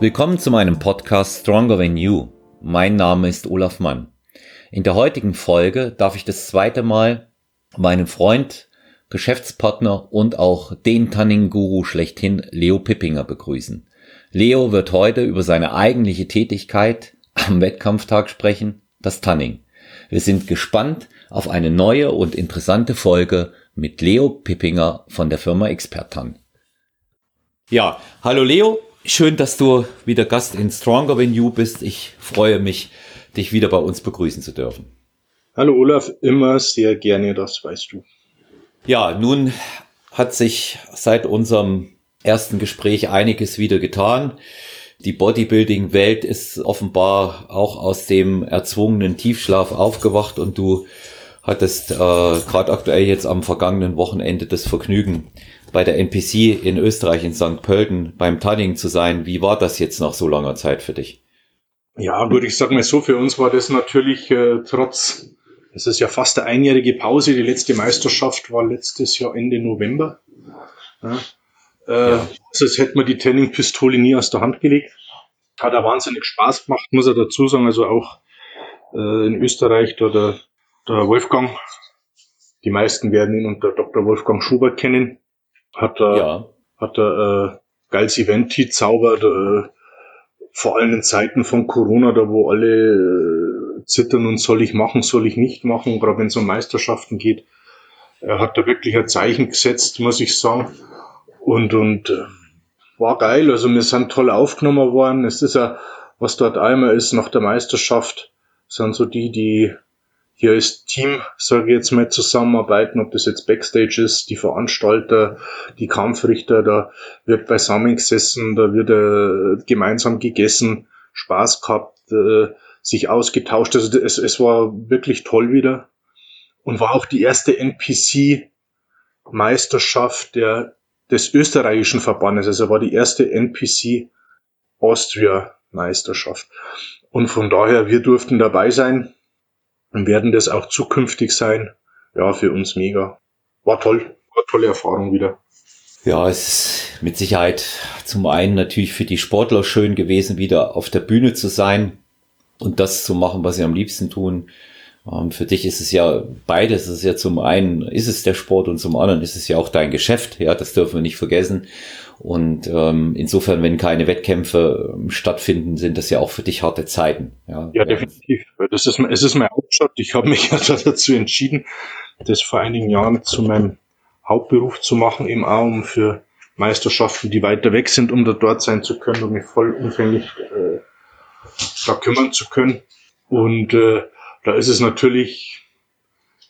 Willkommen zu meinem Podcast Stronger Than You. Mein Name ist Olaf Mann. In der heutigen Folge darf ich das zweite Mal meinen Freund, Geschäftspartner und auch den Tanning-Guru schlechthin Leo Pippinger begrüßen. Leo wird heute über seine eigentliche Tätigkeit am Wettkampftag sprechen, das Tanning. Wir sind gespannt auf eine neue und interessante Folge mit Leo Pippinger von der Firma Expertan. Ja, hallo Leo, schön, dass du wieder Gast in Stronger Than You bist. Ich freue mich, dich wieder bei uns begrüßen zu dürfen. Hallo Olaf, immer sehr gerne, das weißt du. Ja, nun hat sich seit unserem ersten Gespräch einiges wieder getan. Die Bodybuilding-Welt ist offenbar auch aus dem erzwungenen Tiefschlaf aufgewacht und du hattest äh, gerade aktuell jetzt am vergangenen Wochenende das Vergnügen, bei der NPC in Österreich in St. Pölten beim Tanning zu sein. Wie war das jetzt nach so langer Zeit für dich? Ja, gut, ich sag mal so, für uns war das natürlich äh, trotz, es ist ja fast eine einjährige Pause, die letzte Meisterschaft war letztes Jahr Ende November. Ja. Äh, ja. Also jetzt hätte man die Tanning-Pistole nie aus der Hand gelegt. Hat auch wahnsinnig Spaß gemacht, muss er dazu sagen. Also auch äh, in Österreich, da der, der Wolfgang, die meisten werden ihn unter Dr. Wolfgang Schubert kennen, hat er, ja. hat er äh, geiles Event zaubert, äh, vor allem in Zeiten von Corona, da wo alle äh, zittern und soll ich machen, soll ich nicht machen, gerade wenn es um Meisterschaften geht. Er hat da wirklich ein Zeichen gesetzt, muss ich sagen. Und, und äh, war geil. Also wir sind toll aufgenommen worden. Es ist ja, was dort einmal ist nach der Meisterschaft, sind so die, die hier als Team, sage ich jetzt mal, zusammenarbeiten, ob das jetzt Backstage ist, die Veranstalter, die Kampfrichter, da wird beisammen gesessen, da wird äh, gemeinsam gegessen, Spaß gehabt, äh, sich ausgetauscht. Also es, es war wirklich toll wieder und war auch die erste NPC-Meisterschaft der, des österreichischen Verbandes. Also war die erste NPC Austria Meisterschaft. Und von daher, wir durften dabei sein und werden das auch zukünftig sein. Ja, für uns mega. War toll, war tolle Erfahrung wieder. Ja, es ist mit Sicherheit zum einen natürlich für die Sportler schön gewesen, wieder auf der Bühne zu sein und das zu machen, was sie am liebsten tun. Ähm, für dich ist es ja beides. Es ist ja zum einen ist es der Sport und zum anderen ist es ja auch dein Geschäft. Ja, das dürfen wir nicht vergessen. Und ähm, insofern, wenn keine Wettkämpfe ähm, stattfinden, sind das ja auch für dich harte Zeiten. Ja, ja definitiv. Das ist, es ist mein Hauptjob. Ich habe mich ja dazu entschieden, das vor einigen Jahren zu meinem Hauptberuf zu machen, eben auch um für Meisterschaften, die weiter weg sind, um da dort sein zu können, um mich vollumfänglich äh, da kümmern zu können. Und äh, da ist es natürlich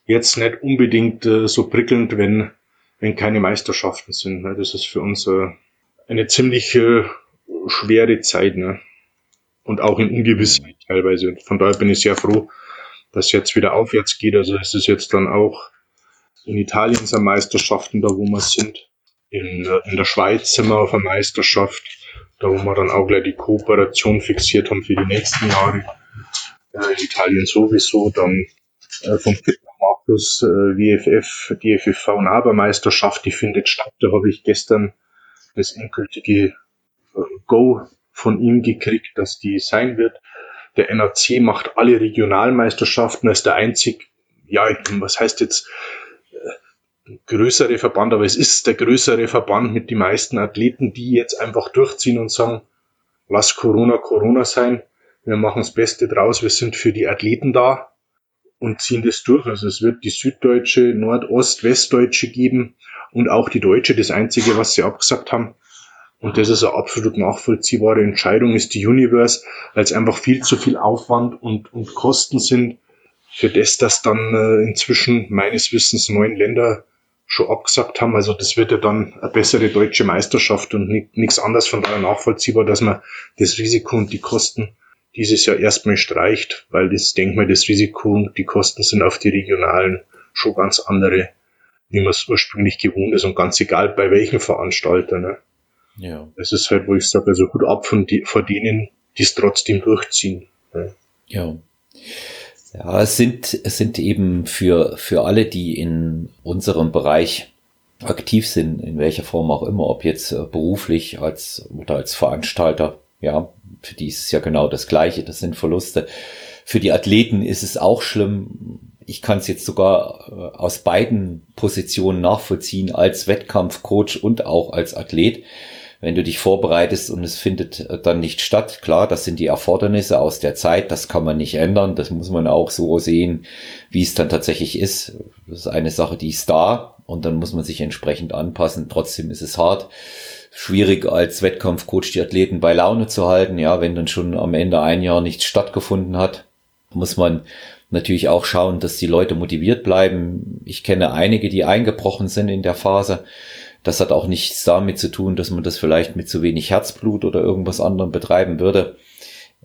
jetzt nicht unbedingt äh, so prickelnd, wenn wenn keine Meisterschaften sind. Ne? Das ist für uns äh, eine ziemlich äh, schwere Zeit. Ne? Und auch in Ungewissheit teilweise. Von daher bin ich sehr froh, dass jetzt wieder aufwärts geht. Also es ist jetzt dann auch in Italien sind Meisterschaften, da wo wir sind. In, in der Schweiz sind wir auf einer Meisterschaft, da wo wir dann auch gleich die Kooperation fixiert haben für die nächsten Jahre. Äh, in Italien sowieso, dann äh, vom Markus äh, WFF, die FFV Nabermeisterschaft, die findet statt. Da habe ich gestern das endgültige äh, Go von ihm gekriegt, dass die sein wird. Der NAC macht alle Regionalmeisterschaften als der einzig, ja, was heißt jetzt äh, größere Verband, aber es ist der größere Verband mit den meisten Athleten, die jetzt einfach durchziehen und sagen, lass Corona Corona sein, wir machen das Beste draus, wir sind für die Athleten da, und ziehen das durch. Also es wird die süddeutsche, Nordost, Westdeutsche geben und auch die deutsche. Das Einzige, was sie abgesagt haben, und das ist eine absolut nachvollziehbare Entscheidung, ist die Universe, weil es einfach viel zu viel Aufwand und, und Kosten sind, für das, dass dann äh, inzwischen meines Wissens neun Länder schon abgesagt haben. Also das wird ja dann eine bessere deutsche Meisterschaft und nichts anderes von daher nachvollziehbar, dass man das Risiko und die Kosten dieses Jahr erstmal streicht, weil das Denkmal, das Risiko und die Kosten sind auf die regionalen schon ganz andere, wie man es ursprünglich gewohnt ist und ganz egal bei welchen Veranstalter. Ne? Ja. Das ist halt, wo ich sage, also Hut ab von, die, von denen, die es trotzdem durchziehen. Ne? Ja. Ja, es sind, es sind eben für, für alle, die in unserem Bereich aktiv sind, in welcher Form auch immer, ob jetzt äh, beruflich als oder als Veranstalter Ja, für die ist es ja genau das Gleiche. Das sind Verluste. Für die Athleten ist es auch schlimm. Ich kann es jetzt sogar äh, aus beiden Positionen nachvollziehen, als Wettkampfcoach und auch als Athlet wenn du dich vorbereitest und es findet äh, dann nicht statt, klar, das sind die Erfordernisse aus der Zeit, das kann man nicht ändern, das muss man auch so sehen, wie es dann tatsächlich ist. Das ist eine Sache, die ist da und dann muss man sich entsprechend anpassen. Trotzdem ist es hart, schwierig als Wettkampfcoach die Athleten bei Laune zu halten. Ja, wenn dann schon am Ende ein Jahr nichts stattgefunden hat, muss man natürlich auch schauen, dass die Leute motiviert bleiben. Ich kenne einige, die eingebrochen sind in der Phase das hat auch nichts damit zu tun, dass man das vielleicht mit zu wenig Herzblut oder irgendwas anderem betreiben würde.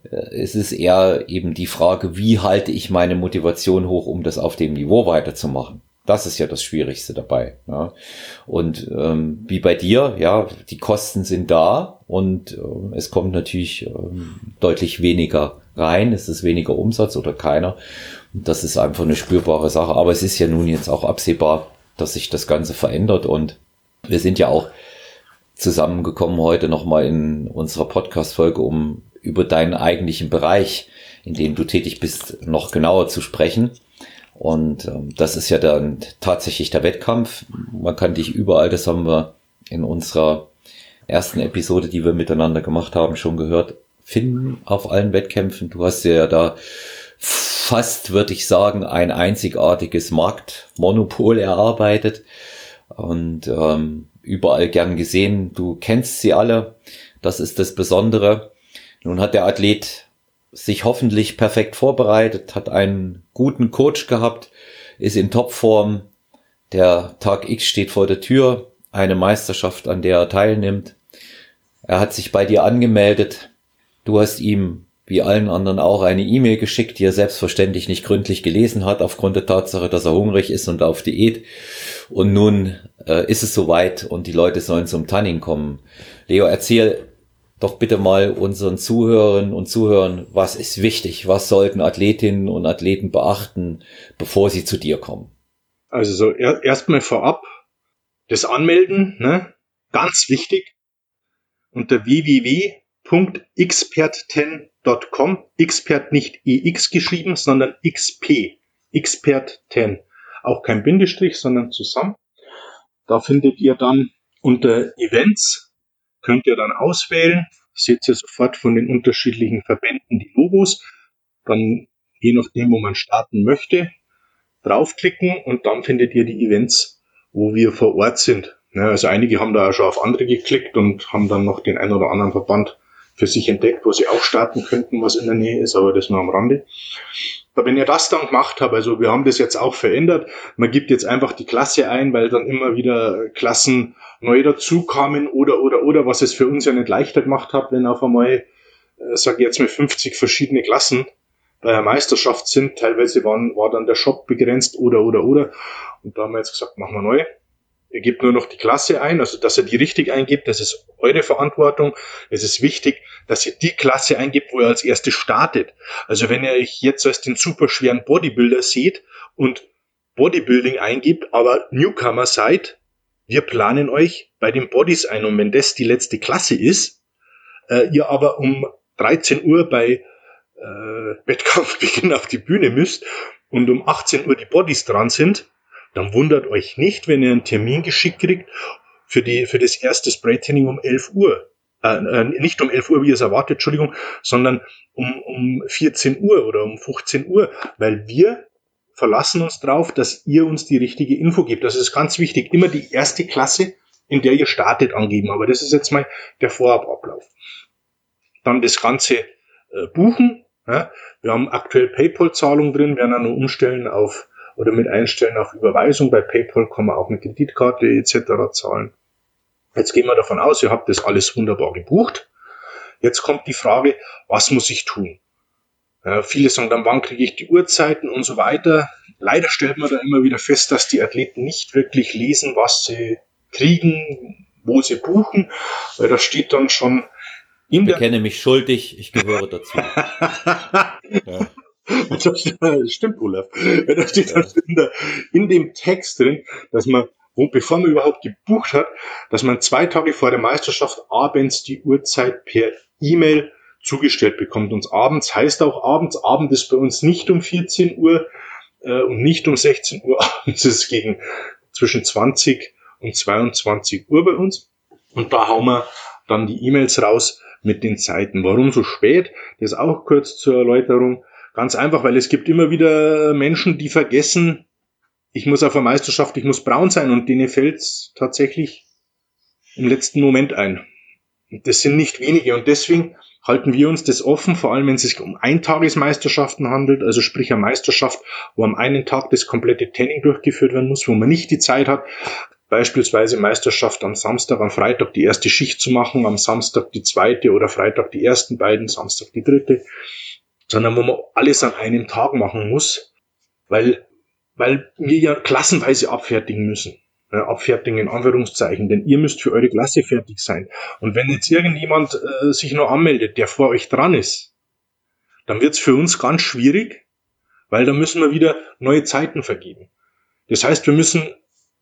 Äh, es ist eher eben die Frage, wie halte ich meine Motivation hoch, um das auf dem Niveau weiterzumachen. Das ist ja das Schwierigste dabei. Ja. Und ähm, wie bei dir, ja, die Kosten sind da und äh, es kommt natürlich ähm, deutlich weniger rein, es ist weniger Umsatz oder keiner. Und das ist einfach eine spürbare Sache. Aber es ist ja nun jetzt auch absehbar, dass sich das Ganze verändert und wir sind ja auch zusammengekommen heute nochmal in unserer Podcast-Folge, um über deinen eigentlichen Bereich, in dem du tätig bist, noch genauer zu sprechen. Und ähm, das ist ja dann tatsächlich der Wettkampf. Man kann dich überall, das haben wir in unserer ersten Episode, die wir miteinander gemacht haben, schon gehört, finden auf allen Wettkämpfen. Du hast ja da fast, würde ich sagen, ein einzigartiges Marktmonopol erarbeitet und ähm, überall gern gesehen. Du kennst sie alle. Das ist das Besondere. Nun hat der Athlet sich hoffentlich perfekt vorbereitet, hat einen guten Coach gehabt, ist in Topform. Der Tag X steht vor der Tür, eine Meisterschaft, an der er teilnimmt. Er hat sich bei dir angemeldet. Du hast ihm wie allen anderen auch eine E-Mail geschickt, die er selbstverständlich nicht gründlich gelesen hat, aufgrund der Tatsache, dass er hungrig ist und auf Diät. Und nun äh, ist es soweit und die Leute sollen zum Tanning kommen. Leo, erzähl doch bitte mal unseren Zuhörern und Zuhörern, was ist wichtig? Was sollten Athletinnen und Athleten beachten, bevor sie zu dir kommen? Also so er, erstmal vorab das Anmelden, ne? ganz wichtig, unter www.expert10.com. Expert nicht EX geschrieben, sondern XP. Expert 10. Auch kein Bindestrich, sondern zusammen. Da findet ihr dann unter Events, könnt ihr dann auswählen, seht ihr sofort von den unterschiedlichen Verbänden die Logos, dann je nachdem, wo man starten möchte, draufklicken und dann findet ihr die Events, wo wir vor Ort sind. Ja, also einige haben da auch schon auf andere geklickt und haben dann noch den einen oder anderen Verband für sich entdeckt, wo sie auch starten könnten, was in der Nähe ist, aber das nur am Rande. Wenn ihr das dann gemacht habt, also wir haben das jetzt auch verändert, man gibt jetzt einfach die Klasse ein, weil dann immer wieder Klassen neu dazukamen oder, oder, oder, was es für uns ja nicht leichter gemacht hat, wenn auf einmal, äh, sage ich jetzt mal 50 verschiedene Klassen bei der Meisterschaft sind. Teilweise waren, war dann der Shop begrenzt oder, oder, oder. Und da haben wir jetzt gesagt, machen wir neu. Ihr gebt nur noch die Klasse ein, also dass ihr die richtig eingibt, das ist eure Verantwortung. Es ist wichtig, dass ihr die Klasse eingibt, wo ihr als erste startet. Also wenn ihr euch jetzt als den superschweren Bodybuilder seht und Bodybuilding eingibt, aber Newcomer seid, wir planen euch bei den Bodies ein und wenn das die letzte Klasse ist, äh, ihr aber um 13 Uhr bei äh, Wettkampfbeginn auf die Bühne müsst und um 18 Uhr die Bodies dran sind, dann wundert euch nicht, wenn ihr einen Termin geschickt kriegt für, die, für das erste Spray-Training um 11 Uhr. Äh, äh, nicht um 11 Uhr, wie ihr es erwartet, Entschuldigung, sondern um, um 14 Uhr oder um 15 Uhr, weil wir verlassen uns darauf, dass ihr uns die richtige Info gebt. Das ist ganz wichtig. Immer die erste Klasse, in der ihr startet, angeben. Aber das ist jetzt mal der Vorabablauf. Dann das Ganze äh, buchen. Ja. Wir haben aktuell PayPal-Zahlung drin, werden dann nur umstellen auf oder mit Einstellen auf Überweisung. Bei PayPal kann man auch mit Kreditkarte etc. zahlen. Jetzt gehen wir davon aus, ihr habt das alles wunderbar gebucht. Jetzt kommt die Frage, was muss ich tun? Ja, viele sagen dann, wann kriege ich die Uhrzeiten und so weiter. Leider stellt man da immer wieder fest, dass die Athleten nicht wirklich lesen, was sie kriegen, wo sie buchen, weil da steht dann schon in ich bekenne mich schuldig, ich gehöre dazu. ja. Das stimmt, Olaf. Da steht ja. in, der, in dem Text drin, dass man, wo, bevor man überhaupt gebucht hat, dass man zwei Tage vor der Meisterschaft abends die Uhrzeit per E-Mail zugestellt bekommt. Und abends heißt auch abends, Abend ist bei uns nicht um 14 Uhr äh, und nicht um 16 Uhr, abends ist es gegen zwischen 20 und 22 Uhr bei uns. Und da hauen wir dann die E-Mails raus mit den Zeiten. Warum so spät? Das ist auch kurz zur Erläuterung. Ganz einfach, weil es gibt immer wieder Menschen, die vergessen, ich muss auf eine Meisterschaft, ich muss braun sein und denen fällt es tatsächlich im letzten Moment ein. Das sind nicht wenige und deswegen halten wir uns das offen, vor allem wenn es sich um Eintagesmeisterschaften handelt, also sprich eine Meisterschaft, wo am einen Tag das komplette Tanning durchgeführt werden muss, wo man nicht die Zeit hat, beispielsweise Meisterschaft am Samstag, am Freitag die erste Schicht zu machen, am Samstag die zweite oder Freitag die ersten beiden, Samstag die dritte, sondern wo man alles an einem Tag machen muss, weil, weil wir ja klassenweise abfertigen müssen abfertigen in Anführungszeichen, denn ihr müsst für eure Klasse fertig sein. Und wenn jetzt irgendjemand äh, sich noch anmeldet, der vor euch dran ist, dann wird's für uns ganz schwierig, weil da müssen wir wieder neue Zeiten vergeben. Das heißt, wir müssen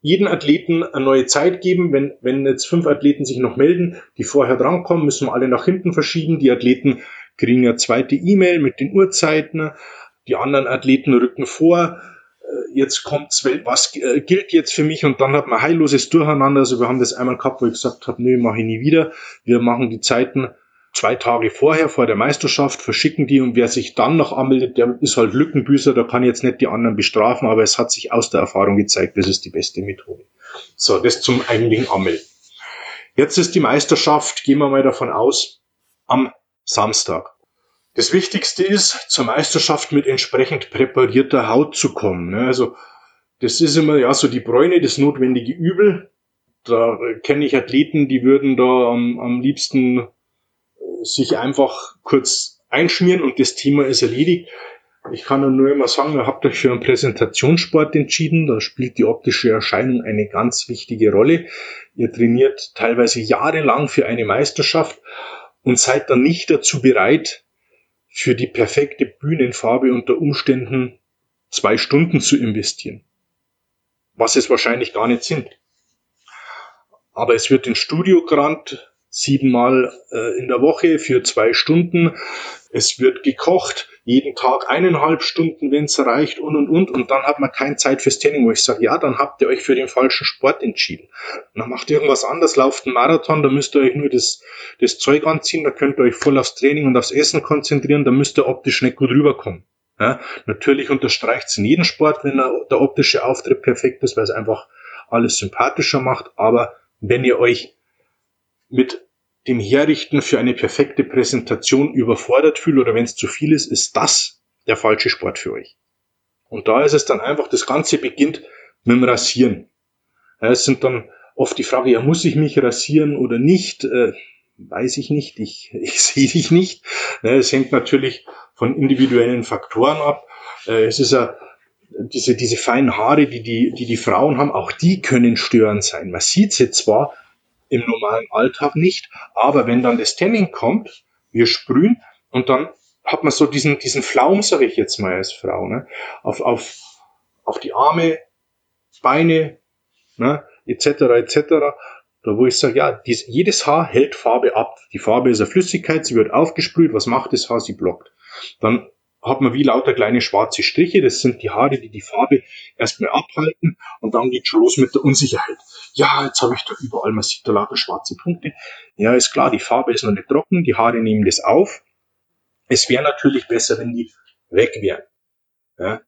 jeden Athleten eine neue Zeit geben. Wenn, wenn jetzt fünf Athleten sich noch melden, die vorher drankommen, müssen wir alle nach hinten verschieben. Die Athleten kriegen eine zweite E-Mail mit den Uhrzeiten. Die anderen Athleten rücken vor äh, jetzt kommt's, was äh, gilt jetzt für mich und dann hat man heilloses Durcheinander. Also wir haben das einmal gehabt, wo ich gesagt habe, nee, mache ich nie wieder. Wir machen die Zeiten zwei Tage vorher, vor der Meisterschaft, verschicken die und wer sich dann noch anmeldet, der ist halt Lückenbüßer, da kann jetzt nicht die anderen bestrafen, aber es hat sich aus der Erfahrung gezeigt, das ist die beste Methode. So, das zum eigentlichen Anmelden. Jetzt ist die Meisterschaft, gehen wir mal davon aus, am Samstag. Das Wichtigste ist, zur Meisterschaft mit entsprechend präparierter Haut zu kommen. Ne? Also das ist immer ja so die Bräune, das notwendige Übel. Da kenne ich Athleten, die würden da am, am liebsten äh, sich einfach kurz einschmieren und das Thema ist erledigt. Ich kann nur immer sagen, ihr habt euch für einen Präsentationssport entschieden. Da spielt die optische Erscheinung eine ganz wichtige Rolle. Ihr trainiert teilweise jahrelang für eine Meisterschaft und seid dann nicht dazu bereit, für die perfekte Bühnenfarbe unter Umständen zwei Stunden zu investieren. Was es wahrscheinlich gar nicht sind. Aber es wird in Studio gerannt, siebenmal äh, in der Woche für zwei Stunden. Es wird gekocht, jeden Tag eineinhalb Stunden, wenn es reicht und und und. Und dann hat man keine Zeit fürs Training, wo ich sage, ja, dann habt ihr euch für den falschen Sport entschieden. Und dann macht ihr irgendwas anderes, lauft einen Marathon, da müsst ihr euch nur das, das Zeug anziehen, da könnt ihr euch voll aufs Training und aufs Essen konzentrieren, da müsst ihr optisch nicht gut rüberkommen. Ja, natürlich unterstreicht es in jedem Sport, wenn der optische Auftritt perfekt ist, weil es einfach alles sympathischer macht. Aber wenn ihr euch mit dem Herrichten für eine perfekte Präsentation überfordert fühlt oder wenn es zu viel ist, ist das der falsche Sport für euch. Und da ist es dann einfach, das Ganze beginnt mit dem Rasieren. Es sind dann oft die Frage, ja, muss ich mich rasieren oder nicht? Äh, weiß ich nicht, ich, ich sehe dich nicht. Es hängt natürlich von individuellen Faktoren ab. Äh, es ist ja diese, diese feinen Haare, die die, die die Frauen haben, auch die können störend sein. Man sieht sie zwar, im normalen Alltag nicht. Aber wenn dann das Tanning kommt, wir sprühen und dann hat man so diesen, diesen Flaum, sage ich jetzt mal als Frau, ne? auf, auf, auf die Arme, Beine, ne? etc. etc. Da wo ich sage, ja, dies, jedes Haar hält Farbe ab. Die Farbe ist eine Flüssigkeit, sie wird aufgesprüht. Was macht das Haar? Sie blockt. Dann hat man wie lauter kleine schwarze Striche. Das sind die Haare, die die Farbe erstmal abhalten und dann geht schon los mit der Unsicherheit. Ja, jetzt habe ich da überall, man sieht da lauter schwarze Punkte. Ja, ist klar, die Farbe ist noch nicht trocken, die Haare nehmen das auf. Es wäre natürlich besser, wenn die weg wären. Ja,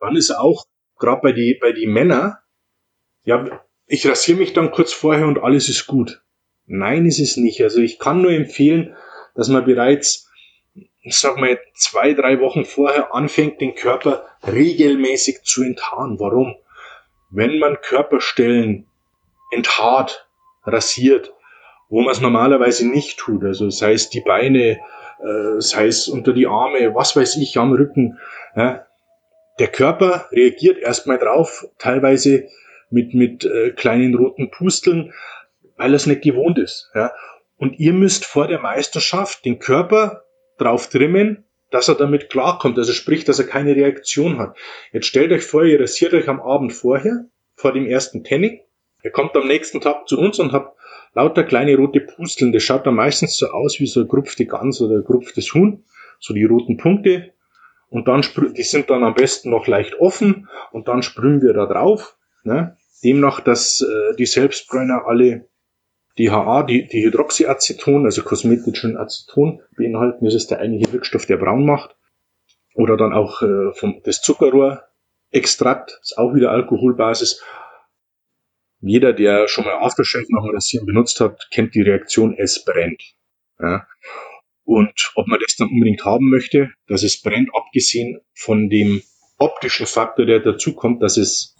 dann ist auch, gerade bei die, bei die Männer, ja, ich rasiere mich dann kurz vorher und alles ist gut. Nein, ist es nicht. Also ich kann nur empfehlen, dass man bereits ich sag mal, zwei, drei Wochen vorher anfängt, den Körper regelmäßig zu enthaaren. Warum? Wenn man Körperstellen enthaart, rasiert, wo man es normalerweise nicht tut, also sei es die Beine, äh, sei es unter die Arme, was weiß ich, am Rücken, ja, der Körper reagiert erstmal drauf, teilweise mit, mit äh, kleinen roten Pusteln, weil er es nicht gewohnt ist. Ja. Und ihr müsst vor der Meisterschaft den Körper drauf trimmen, dass er damit klarkommt, also sprich, dass er keine Reaktion hat. Jetzt stellt euch vor, ihr rasiert euch am Abend vorher, vor dem ersten Tanning. Ihr kommt am nächsten Tag zu uns und habt lauter kleine rote Pusteln. Das schaut dann meistens so aus wie so eine gerupfte Gans oder ein gerupftes Huhn. So die roten Punkte. Und dann, die sind dann am besten noch leicht offen. Und dann sprühen wir da drauf. Ne? Demnach, dass äh, die Selbstbräuner alle DHA, die, die Hydroxyaceton, also kosmetischen Aceton beinhalten. Das ist der eigentliche Wirkstoff, der braun macht. Oder dann auch äh, vom, das Zuckerrohrextrakt, ist auch wieder Alkoholbasis. Jeder, der schon mal Aftershave nach dem Rasieren benutzt hat, kennt die Reaktion, es brennt. Ja. Und ob man das dann unbedingt haben möchte, dass es brennt, abgesehen von dem optischen Faktor, der dazu kommt, dass es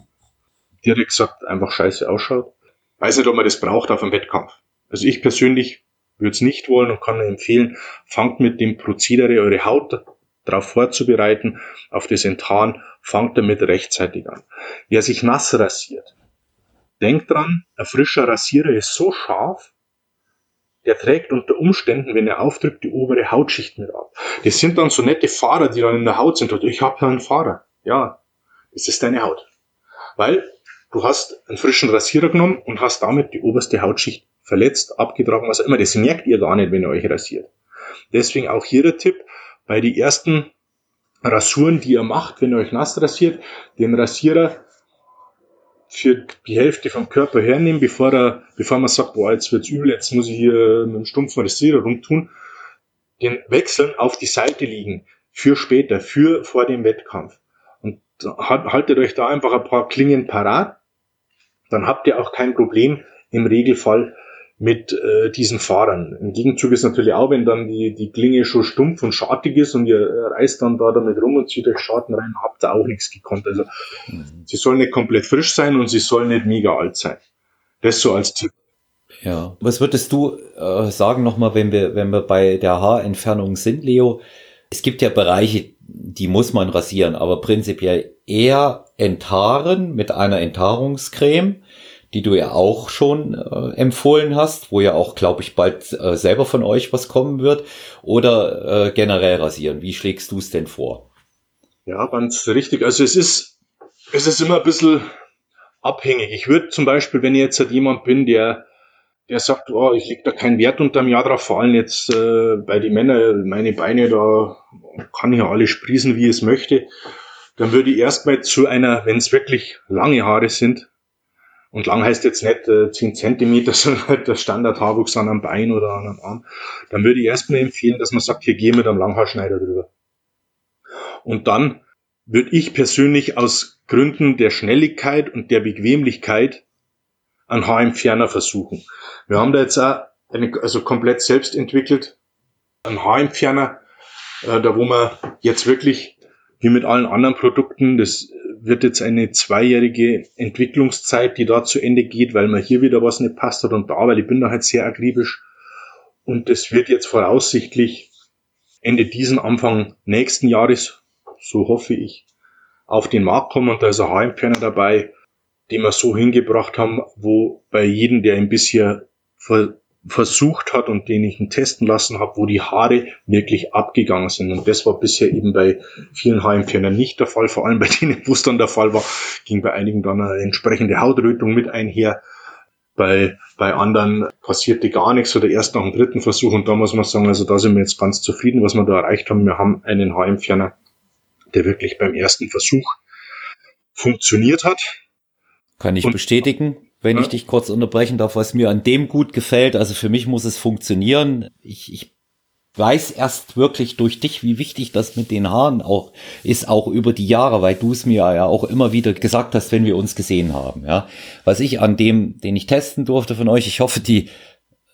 direkt gesagt einfach scheiße ausschaut. Weiß nicht, ob man das braucht auf einem Wettkampf. Also ich persönlich würde es nicht wollen und kann nur empfehlen, fangt mit dem Prozedere eure Haut darauf vorzubereiten, auf das Enttarn, fangt damit rechtzeitig an. Wer sich nass rasiert, denkt dran, ein frischer Rasierer ist so scharf, der trägt unter Umständen, wenn er aufdrückt, die obere Hautschicht mit ab. Das sind dann so nette Fahrer, die dann in der Haut sind. Ich habe ja einen Fahrer. Ja, das ist deine Haut. Weil du hast einen frischen Rasierer genommen und hast damit die oberste Hautschicht verletzt, abgetragen, was auch immer. Das merkt ihr gar nicht, wenn ihr euch rasiert. Deswegen auch hier der Tipp, bei die ersten Rasuren, die ihr macht, wenn ihr euch nass rasiert, den Rasierer für die Hälfte vom Körper hernehmen, bevor er, bevor man sagt, boah, jetzt wird's übel, jetzt muss ich hier mit einem stumpfen Rasierer rumtun, den wechseln auf die Seite liegen für später, für vor dem Wettkampf. Und haltet euch da einfach ein paar Klingen parat, dann habt ihr auch kein Problem im Regelfall mit äh, diesen Fahrern. Im Gegenzug ist natürlich auch, wenn dann die, die Klinge schon stumpf und schartig ist und ihr äh, reißt dann da damit rum und zieht euch Schaden rein, habt ihr auch nichts gekonnt. Also mhm. sie soll nicht komplett frisch sein und sie soll nicht mega alt sein. Das so als Tipp. Ja, was würdest du äh, sagen nochmal, wenn wir, wenn wir bei der Haarentfernung sind, Leo? Es gibt ja Bereiche, die muss man rasieren, aber prinzipiell eher enthaaren mit einer Enthaarungscreme die du ja auch schon äh, empfohlen hast, wo ja auch, glaube ich, bald äh, selber von euch was kommen wird, oder äh, generell rasieren. Wie schlägst du es denn vor? Ja, ganz richtig. Also es ist, es ist immer ein bisschen abhängig. Ich würde zum Beispiel, wenn ich jetzt halt jemand bin, der der sagt, oh, ich leg da keinen Wert unterm Jahr drauf, vor allem jetzt äh, bei den Männern, meine Beine, da kann ich ja alle sprießen, wie es möchte, dann würde ich erstmal zu einer, wenn es wirklich lange Haare sind, und lang heißt jetzt nicht äh, 10 Zentimeter, sondern halt der Standardhaarwuchs an einem Bein oder an einem Arm. Dann würde ich erstmal empfehlen, dass man sagt, hier geh mit einem Langhaarschneider drüber. Und dann würde ich persönlich aus Gründen der Schnelligkeit und der Bequemlichkeit einen Haarentferner versuchen. Wir haben da jetzt auch eine, also komplett selbst entwickelt, einen Haarentferner, äh, da wo man jetzt wirklich wie mit allen anderen Produkten, das wird jetzt eine zweijährige Entwicklungszeit, die da zu Ende geht, weil mir hier wieder was nicht passt hat und da, weil ich bin da halt sehr akribisch. Und das wird jetzt voraussichtlich Ende diesen Anfang nächsten Jahres, so hoffe ich, auf den Markt kommen und da ist ein Haarentferner dabei, den wir so hingebracht haben, wo bei jedem, der ihn bisher versucht hat und den ich ihn testen lassen habe, wo die Haare wirklich abgegangen sind. Und das war bisher eben bei vielen Haarentfernern nicht der Fall. Vor allem bei denen, wo es dann der Fall war, ging bei einigen dann eine entsprechende Hautrötung mit einher. Bei, bei anderen passierte gar nichts oder erst nach dem dritten Versuch. Und da muss man sagen, also da sind wir jetzt ganz zufrieden, was wir da erreicht haben. Wir haben einen Haarentferner, der wirklich beim ersten Versuch funktioniert hat. Kann ich und, bestätigen wenn ja. ich dich kurz unterbrechen darf, was mir an dem gut gefällt. Also für mich muss es funktionieren. Ich, ich weiß erst wirklich durch dich, wie wichtig das mit den Haaren auch ist, auch über die Jahre, weil du es mir ja auch immer wieder gesagt hast, wenn wir uns gesehen haben. Ja, was ich an dem, den ich testen durfte von euch, ich hoffe, die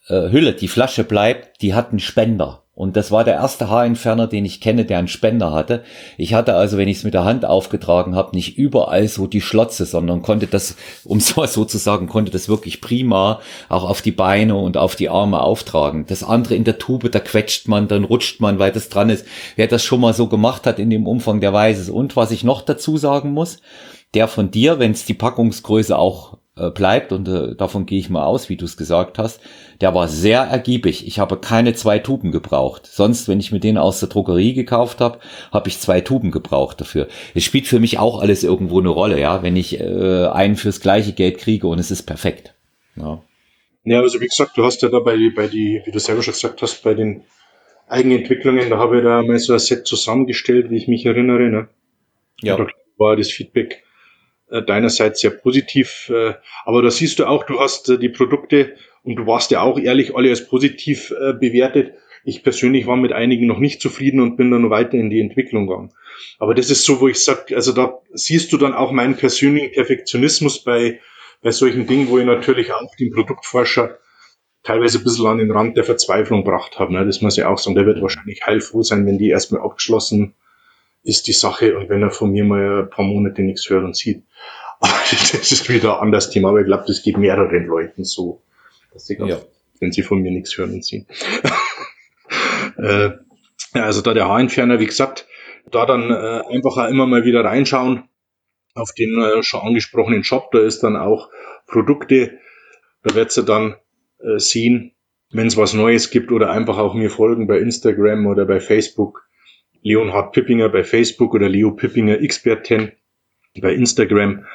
äh, Hülle, die Flasche bleibt, die hat einen Spender. Und das war der erste Haarentferner, den ich kenne, der einen Spender hatte. Ich hatte also, wenn ich es mit der Hand aufgetragen habe, nicht überall so die Schlotze, sondern konnte das, um so zu sagen, konnte das wirklich prima auch auf die Beine und auf die Arme auftragen. Das andere in der Tube, da quetscht man, dann rutscht man, weil das dran ist. Wer das schon mal so gemacht hat in dem Umfang, der weiß es. Und was ich noch dazu sagen muss, der von dir, wenn es die Packungsgröße auch äh, bleibt, und äh, davon gehe ich mal aus, wie du es gesagt hast, der war sehr ergiebig. Ich habe keine zwei Tuben gebraucht. Sonst, wenn ich mir den aus der Drogerie gekauft habe, habe ich zwei Tuben gebraucht dafür. Es spielt für mich auch alles irgendwo eine Rolle, ja, wenn ich äh, einen fürs gleiche Geld kriege und es ist perfekt. Ja. Ja, also wie gesagt, du hast ja da bei, bei die, wie du selber schon gesagt hast, bei den Eigenentwicklungen, da habe ich da mal so ein Set zusammengestellt, wie ich mich erinnere. Ne? Ja. Da war das Feedback deinerseits sehr positiv. Äh, aber da siehst du auch, du hast äh, die Produkte und du warst ja auch ehrlich alle als positiv äh, bewertet. Ich persönlich war mit einigen noch nicht zufrieden und bin dann weiter in die Entwicklung gegangen. Aber das ist so, wo ich sage, also da siehst du dann auch meinen persönlichen Perfektionismus bei, bei solchen Dingen, wo ich natürlich auch den Produktforscher teilweise ein bisschen an den Rand der Verzweiflung gebracht habe. Ne? Das muss ich auch sagen. Der wird wahrscheinlich heilfroh sein, wenn die erstmal abgeschlossen ist, die Sache, und wenn er von mir mal ein paar Monate nichts hört und sieht. Aber das ist wieder ein anderes Thema, aber ich glaube, das geht mehreren Leuten so, dass sie ja. wenn sie von mir nichts hören und sehen. äh, ja, also da der Haarentferner, wie gesagt, da dann äh, einfach auch immer mal wieder reinschauen auf den äh, schon angesprochenen Shop. Da ist dann auch Produkte, da wird sie dann äh, sehen, wenn es was Neues gibt oder einfach auch mir folgen bei Instagram oder bei Facebook. Leonhard Pippinger bei Facebook oder Leo Pippinger Experten bei Instagram,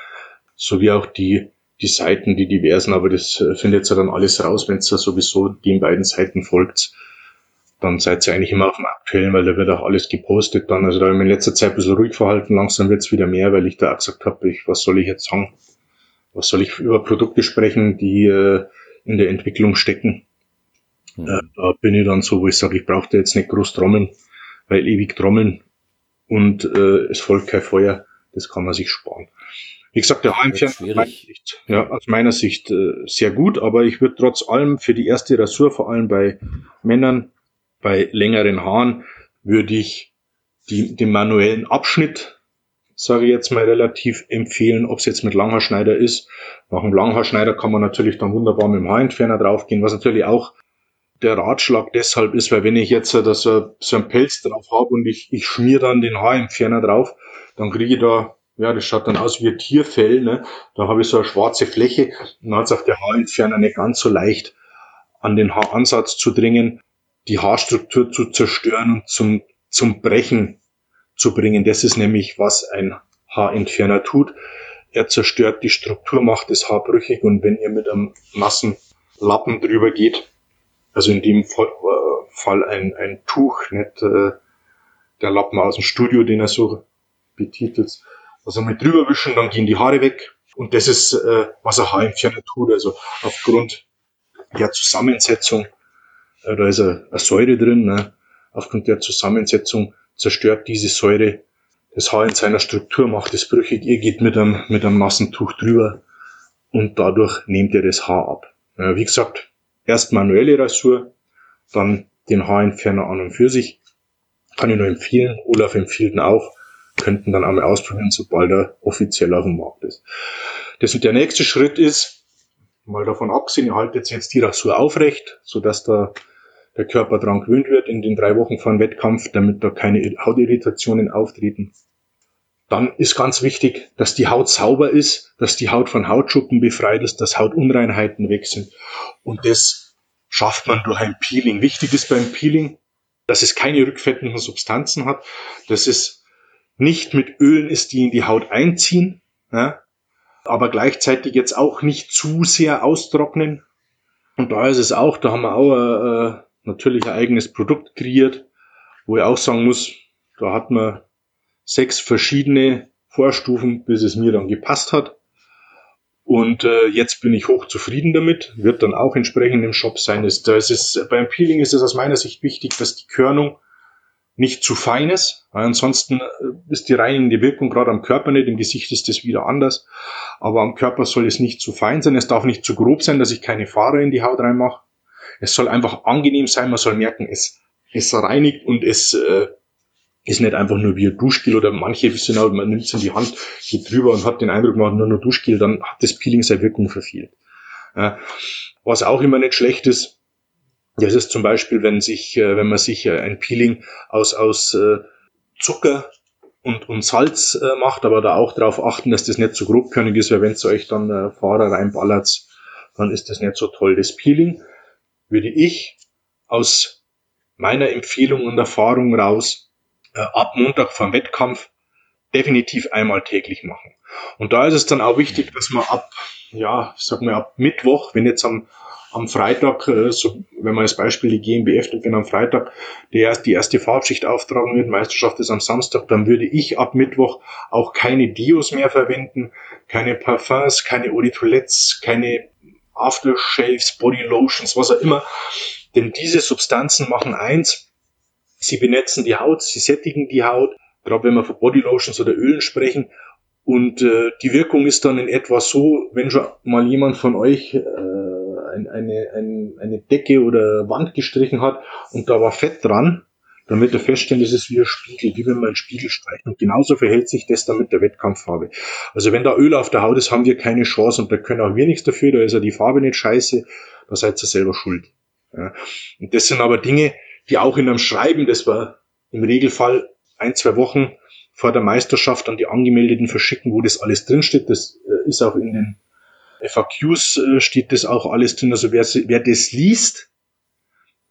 sowie auch die, die Seiten, die diversen, aber das äh, findet ihr dann alles raus, wenn ihr sowieso den beiden Seiten folgt dann seid ihr eigentlich immer auf dem Aktuellen, weil da wird auch alles gepostet dann. Also da habe ich mich in letzter Zeit ein bisschen ruhig verhalten, langsam wird's wieder mehr, weil ich da auch gesagt habe, ich, was soll ich jetzt sagen? Was soll ich über Produkte sprechen, die äh, in der Entwicklung stecken? Mhm. Äh, da bin ich dann so, wo ich sage, ich brauche da jetzt nicht groß trommeln, weil ewig trommeln und äh, es folgt kein Feuer, das kann man sich sparen. Wie gesagt, der Heimfernseher ja, aus meiner Sicht äh, sehr gut, aber ich würde trotz allem für die erste Rasur, vor allem bei Männern, bei längeren Haaren würde ich die, den manuellen Abschnitt, sage ich jetzt mal, relativ empfehlen, ob es jetzt mit Langhaarschneider ist. Nach dem Langhaarschneider kann man natürlich dann wunderbar mit dem Haarentferner draufgehen, was natürlich auch der Ratschlag deshalb ist, weil wenn ich jetzt so, so ein Pelz drauf habe und ich, ich schmier dann den Haarentferner drauf, dann kriege ich da, ja, das schaut dann aus wie ein Tierfell, ne? da habe ich so eine schwarze Fläche und dann hat es auf der Haarentferner nicht ganz so leicht an den Haaransatz zu dringen die Haarstruktur zu zerstören und zum, zum Brechen zu bringen. Das ist nämlich, was ein Haarentferner tut. Er zerstört die Struktur, macht das Haar brüchig und wenn ihr mit einem nassen Lappen drüber geht, also in dem Fall ein, ein Tuch, nicht äh, der Lappen aus dem Studio, den er so betitelt, also mit drüber wischen, dann gehen die Haare weg. Und das ist, äh, was ein Haarentferner tut. Also aufgrund der Zusammensetzung äh, da ist eine, eine Säure drin. Ne? Aufgrund der Zusammensetzung zerstört diese Säure das Haar in seiner Struktur, macht es brüchig. Ihr geht mit einem, mit einem nassen Tuch drüber und dadurch nehmt ihr das Haar ab. Ja, wie gesagt, erst manuelle Rasur, dann den Haarentferner an und für sich. Kann ich nur empfehlen. Olaf empfiehlt ihn auch. Könnten dann einmal ausprobieren, sobald er offiziell auf dem Markt ist. Das und der nächste Schritt ist, mal davon abgesehen, ihr haltet jetzt die Rasur aufrecht, sodass da der Körper dran gewöhnt wird in den drei Wochen vor dem Wettkampf, damit da keine Hautirritationen auftreten. Dann ist ganz wichtig, dass die Haut sauber ist, dass die Haut von Hautschuppen befreit ist, dass Hautunreinheiten weg sind. Und das schafft man durch ein Peeling. Wichtig ist beim Peeling, dass es keine rückfettenden Substanzen hat, dass es nicht mit Ölen ist, die in die Haut einziehen, ja, aber gleichzeitig jetzt auch nicht zu sehr austrocknen. Und da ist es auch, da haben wir auch äh, natürlich ein eigenes Produkt kreiert, wo ich auch sagen muss, da hat man sechs verschiedene Vorstufen, bis es mir dann gepasst hat. Und äh, jetzt bin ich hoch zufrieden damit, wird dann auch entsprechend im Shop sein. Ist, da ist beim Peeling ist es aus meiner Sicht wichtig, dass die Körnung nicht zu fein ist, weil ansonsten äh, ist die reinigende Wirkung gerade am Körper nicht, im Gesicht ist das wieder anders, aber am Körper soll es nicht zu fein sein, es darf nicht zu grob sein, dass ich keine Fahrer in die Haut reinmache es soll einfach angenehm sein, man soll merken, es, es reinigt und es äh, ist nicht einfach nur wie ein Duschgel oder manche wissen auch, man nimmt es in die Hand, geht drüber und hat den Eindruck, man hat nur nur Duschgel, dann hat das Peeling seine Wirkung verfehlt. Was auch immer nicht schlecht ist, das ist zum Beispiel, wenn sich, äh, wenn man sich äh, ein Peeling aus, aus äh, Zucker und, und Salz macht, aber da auch darauf achten, dass das nicht zu so grobkörnig ist, weil wenn es euch dann äh, Fahrer reinballert, dann ist das nicht so toll. Das Peeling würde ich aus meiner Empfehlung und Erfahrung raus äh, ab Montag vom Wettkampf definitiv einmal täglich machen. Und da ist es dann auch wichtig, dass man ab, ja, sag mal ab Mittwoch, wenn jetzt am, am Freitag, äh, so, wenn man als Beispiel die GmbF nimmt, wenn am Freitag die erste, die erste Farbschicht auftragen wird, Meisterschaft ist am Samstag, dann würde ich ab Mittwoch auch keine Dios mehr verwenden, keine Parfums, keine Eau de Toilettes, keine Aftershaves, Body Lotions, was auch immer. Denn diese Substanzen machen eins, sie benetzen die Haut, sie sättigen die Haut, gerade wenn wir von Body Lotions oder Ölen sprechen. Und äh, die Wirkung ist dann in etwa so, wenn schon mal jemand von euch äh, ein, eine, ein, eine Decke oder Wand gestrichen hat und da war Fett dran, dann wird er feststellen, das ist wie ein Spiegel, wie wenn man einen Spiegel streicht. Und genauso verhält sich das dann mit der Wettkampffarbe. Also wenn da Öl auf der Haut ist, haben wir keine Chance und da können auch wir nichts dafür, da ist ja die Farbe nicht scheiße, da seid ihr selber schuld. Ja. Und das sind aber Dinge, die auch in einem Schreiben, das war im Regelfall ein, zwei Wochen vor der Meisterschaft an die Angemeldeten verschicken, wo das alles drinsteht. Das äh, ist auch in den FAQs äh, steht das auch alles drin. Also wer, wer das liest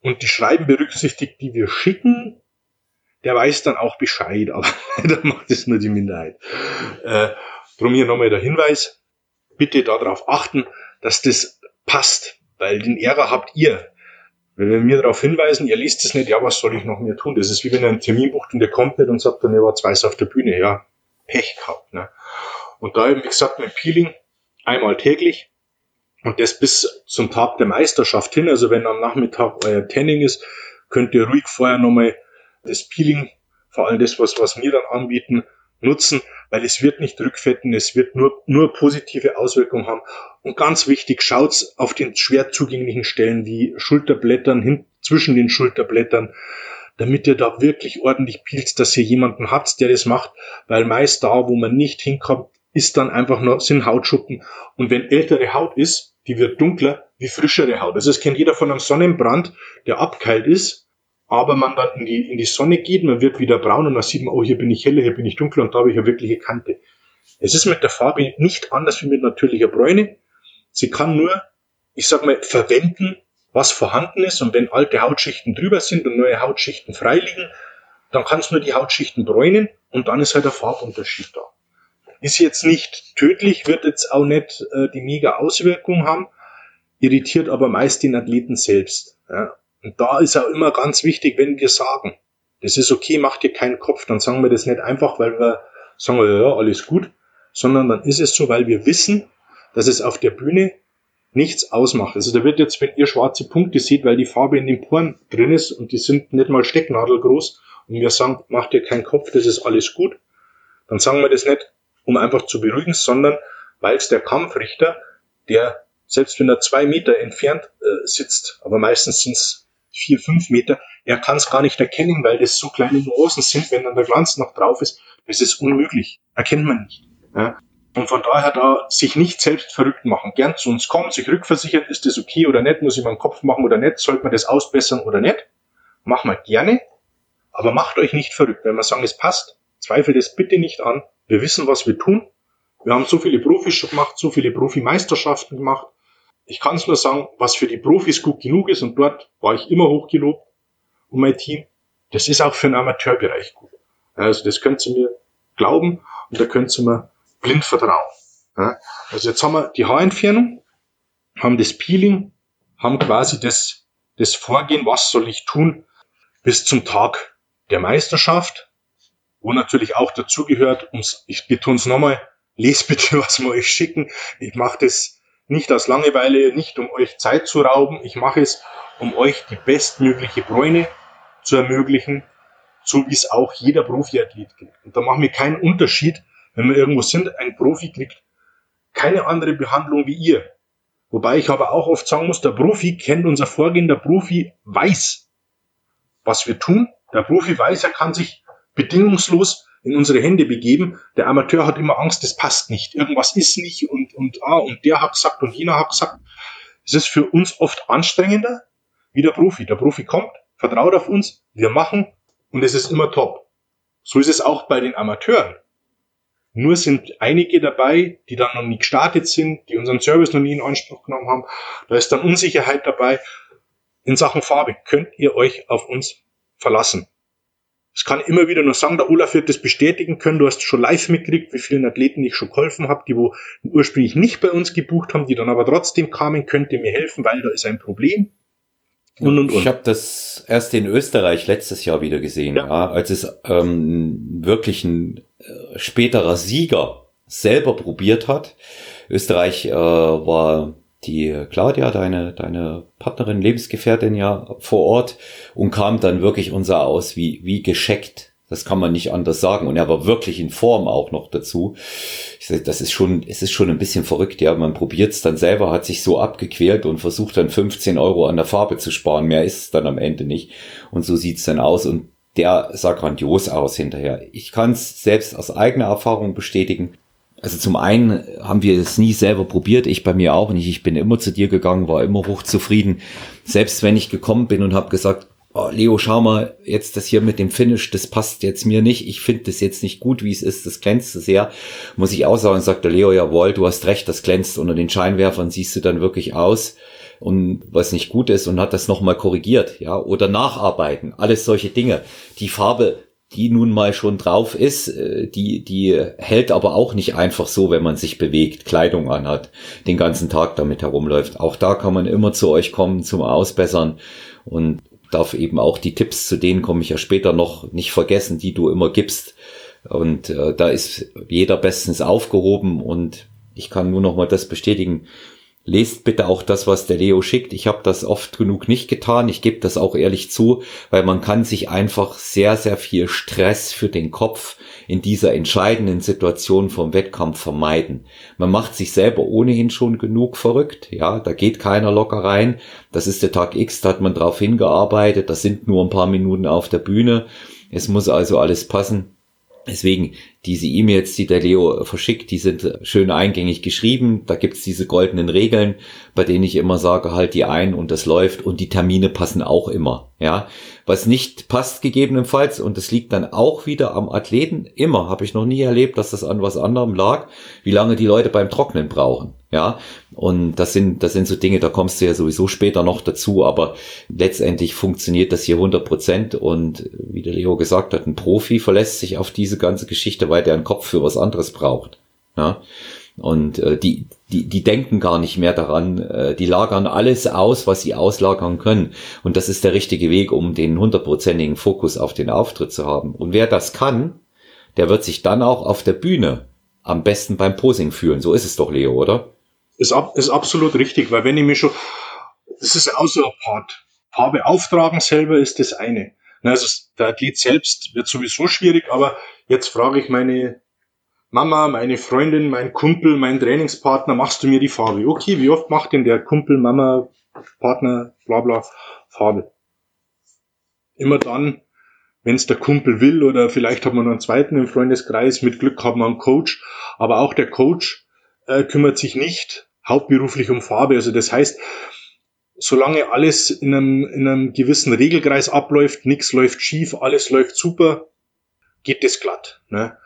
und die Schreiben berücksichtigt, die wir schicken, der weiß dann auch Bescheid, aber leider macht es nur die Minderheit. Äh, drum hier nochmal der Hinweis, bitte darauf achten, dass das passt, weil den Ärger habt ihr. Wenn wir mir darauf hinweisen, ihr liest es nicht, ja, was soll ich noch mehr tun? Das ist wie wenn ihr einen Termin bucht und der kommt nicht und sagt dann, ihr war zwei auf der Bühne. Ja, Pech gehabt. Ne? Und da eben, wie gesagt, mit Peeling einmal täglich und das bis zum Tag der Meisterschaft hin. Also wenn am Nachmittag euer Tanning ist, könnt ihr ruhig vorher nochmal das Peeling, vor allem das, was, was wir dann anbieten, nutzen, weil es wird nicht rückfetten, es wird nur, nur positive Auswirkungen haben. Und ganz wichtig, schaut auf den schwer zugänglichen Stellen wie Schulterblättern, hin, zwischen den Schulterblättern, damit ihr da wirklich ordentlich pielt, dass ihr jemanden habt, der das macht, weil meist da, wo man nicht hinkommt, ist dann einfach nur, sind Hautschuppen. Und wenn ältere Haut ist, die wird dunkler wie frischere Haut. Also das kennt jeder von einem Sonnenbrand, der abkalt ist, aber man dann in die, in die Sonne geht, man wird wieder braun und dann sieht man, oh, hier bin ich heller, hier bin ich dunkler und da habe ich eine wirkliche Kante. Es ist mit der Farbe nicht anders wie mit natürlicher Bräune. Sie kann nur, ich sag mal, verwenden, was vorhanden ist und wenn alte Hautschichten drüber sind und neue Hautschichten freiliegen, dann kann es nur die Hautschichten bräunen und dann ist halt der Farbunterschied da. Ist jetzt nicht tödlich, wird jetzt auch nicht äh, die mega Auswirkung haben, irritiert aber meist den Athleten selbst. Ja. Und da ist auch immer ganz wichtig, wenn wir sagen, das ist okay, macht dir keinen Kopf, dann sagen wir das nicht einfach, weil wir sagen, ja, alles gut, sondern dann ist es so, weil wir wissen, dass es auf der Bühne nichts ausmacht. Also da wird jetzt, wenn ihr schwarze Punkte seht, weil die Farbe in den Poren drin ist und die sind nicht mal stecknadelgroß und wir sagen, macht dir keinen Kopf, das ist alles gut, dann sagen wir das nicht, um einfach zu beruhigen, sondern weil es der Kampfrichter, der selbst wenn er zwei Meter entfernt äh, sitzt, aber meistens sind es vier, fünf Meter. Er kann es gar nicht erkennen, weil das so kleine Nuancen sind, wenn dann der Glanz noch drauf ist. Das ist unmöglich. Erkennt man nicht. Ja. Und von daher da sich nicht selbst verrückt machen. Gern zu uns kommen, sich rückversichern, ist das okay oder nicht, muss ich meinen Kopf machen oder nicht, sollte man das ausbessern oder nicht. Machen wir gerne, aber macht euch nicht verrückt. Wenn wir sagen, es passt, zweifelt es bitte nicht an. Wir wissen, was wir tun. Wir haben so viele Profis schon gemacht, so viele Profimeisterschaften gemacht. Ich kann es nur sagen, was für die Profis gut genug ist und dort war ich immer hochgelobt und mein Team. Das ist auch für den Amateurbereich gut. Also das könnt ihr mir glauben und da könnt ihr mir blind vertrauen. Also jetzt haben wir die Haarentfernung, haben das Peeling, haben quasi das, das Vorgehen, was soll ich tun bis zum Tag der Meisterschaft, wo natürlich auch dazugehört, ich betone es nochmal, lest bitte, was wir euch schicken. Ich mache das nicht aus Langeweile, nicht um euch Zeit zu rauben. Ich mache es, um euch die bestmögliche Bräune zu ermöglichen, so wie es auch jeder Profiathlet kriegt. Und da machen wir keinen Unterschied, wenn wir irgendwo sind. Ein Profi kriegt keine andere Behandlung wie ihr. Wobei ich aber auch oft sagen muss, der Profi kennt unser Vorgehen, der Profi weiß, was wir tun. Der Profi weiß, er kann sich bedingungslos in unsere Hände begeben. Der Amateur hat immer Angst, das passt nicht. Irgendwas ist nicht und, und, ah, und der hat gesagt und jener hat gesagt. Es ist für uns oft anstrengender wie der Profi. Der Profi kommt, vertraut auf uns, wir machen und es ist immer top. So ist es auch bei den Amateuren. Nur sind einige dabei, die dann noch nie gestartet sind, die unseren Service noch nie in Anspruch genommen haben. Da ist dann Unsicherheit dabei. In Sachen Farbe könnt ihr euch auf uns verlassen. Es kann immer wieder nur sagen, der Olaf wird das bestätigen können. Du hast schon live mitgekriegt, wie vielen Athleten ich schon geholfen habe, die wo ursprünglich nicht bei uns gebucht haben, die dann aber trotzdem kamen, könnte mir helfen, weil da ist ein Problem. Und, und, und. Ich habe das erst in Österreich letztes Jahr wieder gesehen, ja. ja als es ähm, wirklich ein äh, späterer Sieger selber probiert hat. Österreich äh, war die Claudia, deine, deine Partnerin, Lebensgefährtin ja vor Ort und kam dann wirklich und sah aus wie, wie gescheckt. Das kann man nicht anders sagen. Und er war wirklich in Form auch noch dazu. Ich sag, das ist schon, es ist schon ein bisschen verrückt, ja. Man probiert es dann selber, hat sich so abgequält und versucht dann 15 Euro an der Farbe zu sparen. Mehr ist es dann am Ende nicht. Und so sieht's dann aus. Und der sah grandios aus hinterher. Ich kann es selbst aus eigener Erfahrung bestätigen. Also zum einen haben wir es nie selber probiert, ich bei mir auch nicht. Ich bin immer zu dir gegangen, war immer hochzufrieden. Selbst wenn ich gekommen bin und habe gesagt, oh, Leo, schau mal, jetzt das hier mit dem Finish, das passt jetzt mir nicht. Ich finde das jetzt nicht gut, wie es ist. Das glänzt so sehr. Muss ich auch sagen, sagt der Leo, jawohl, du hast recht, das glänzt unter den Scheinwerfern, siehst du dann wirklich aus. Und was nicht gut ist und hat das nochmal korrigiert, ja, oder nacharbeiten. Alles solche Dinge. Die Farbe die nun mal schon drauf ist, äh, die, die hält aber auch nicht einfach so, wenn man sich bewegt, Kleidung anhat, den ganzen Tag damit herumläuft. Auch da kann man immer zu euch kommen zum Ausbessern und darf eben auch die Tipps, zu denen komme ich ja später noch, nicht vergessen, die du immer gibst. Und äh, da ist jeder bestens aufgehoben und ich kann nur noch mal das bestätigen, lest bitte auch das, was der Leo schickt. Ich habe das oft genug nicht getan. Ich gebe das auch ehrlich zu, weil man kann sich einfach sehr, sehr viel Stress für den Kopf in dieser entscheidenden Situation vom Wettkampf vermeiden. Man macht sich selber ohnehin schon genug verrückt. Ja, da geht keiner locker rein. Das ist der Tag X, da hat man drauf hingearbeitet. Das sind nur ein paar Minuten auf der Bühne. Es muss also alles passen. Deswegen, diese E-Mails, die der Leo verschickt, die sind schön eingängig geschrieben. Da gibt's diese goldenen Regeln, bei denen ich immer sage, halt die ein und das läuft und die Termine passen auch immer. Ja, was nicht passt gegebenenfalls und das liegt dann auch wieder am Athleten. Immer habe ich noch nie erlebt, dass das an was anderem lag, wie lange die Leute beim Trocknen brauchen. Ja, und das sind, das sind so Dinge, da kommst du ja sowieso später noch dazu, aber letztendlich funktioniert das hier 100 Prozent und wie der Leo gesagt hat, ein Profi verlässt sich auf diese ganze Geschichte, weil der einen Kopf für was anderes braucht. Ja, und äh, die, die, die denken gar nicht mehr daran, äh, die lagern alles aus, was sie auslagern können. Und das ist der richtige Weg, um den hundertprozentigen Fokus auf den Auftritt zu haben. Und wer das kann, der wird sich dann auch auf der Bühne am besten beim Posing fühlen. So ist es doch, Leo, oder? Ist, ab, ist absolut richtig, weil wenn ich mir schon, das ist ein Part. Farbe auftragen selber ist das eine. Also der Athlet selbst wird sowieso schwierig, aber jetzt frage ich meine Mama, meine Freundin, mein Kumpel, mein Trainingspartner, machst du mir die Farbe? Okay, wie oft macht denn der Kumpel, Mama, Partner, bla bla, Farbe? Immer dann, wenn es der Kumpel will oder vielleicht hat man noch einen zweiten im Freundeskreis, mit Glück hat man einen Coach, aber auch der Coach äh, kümmert sich nicht hauptberuflich um Farbe. Also das heißt, solange alles in einem, in einem gewissen Regelkreis abläuft, nichts läuft schief, alles läuft super, geht das glatt. Ne?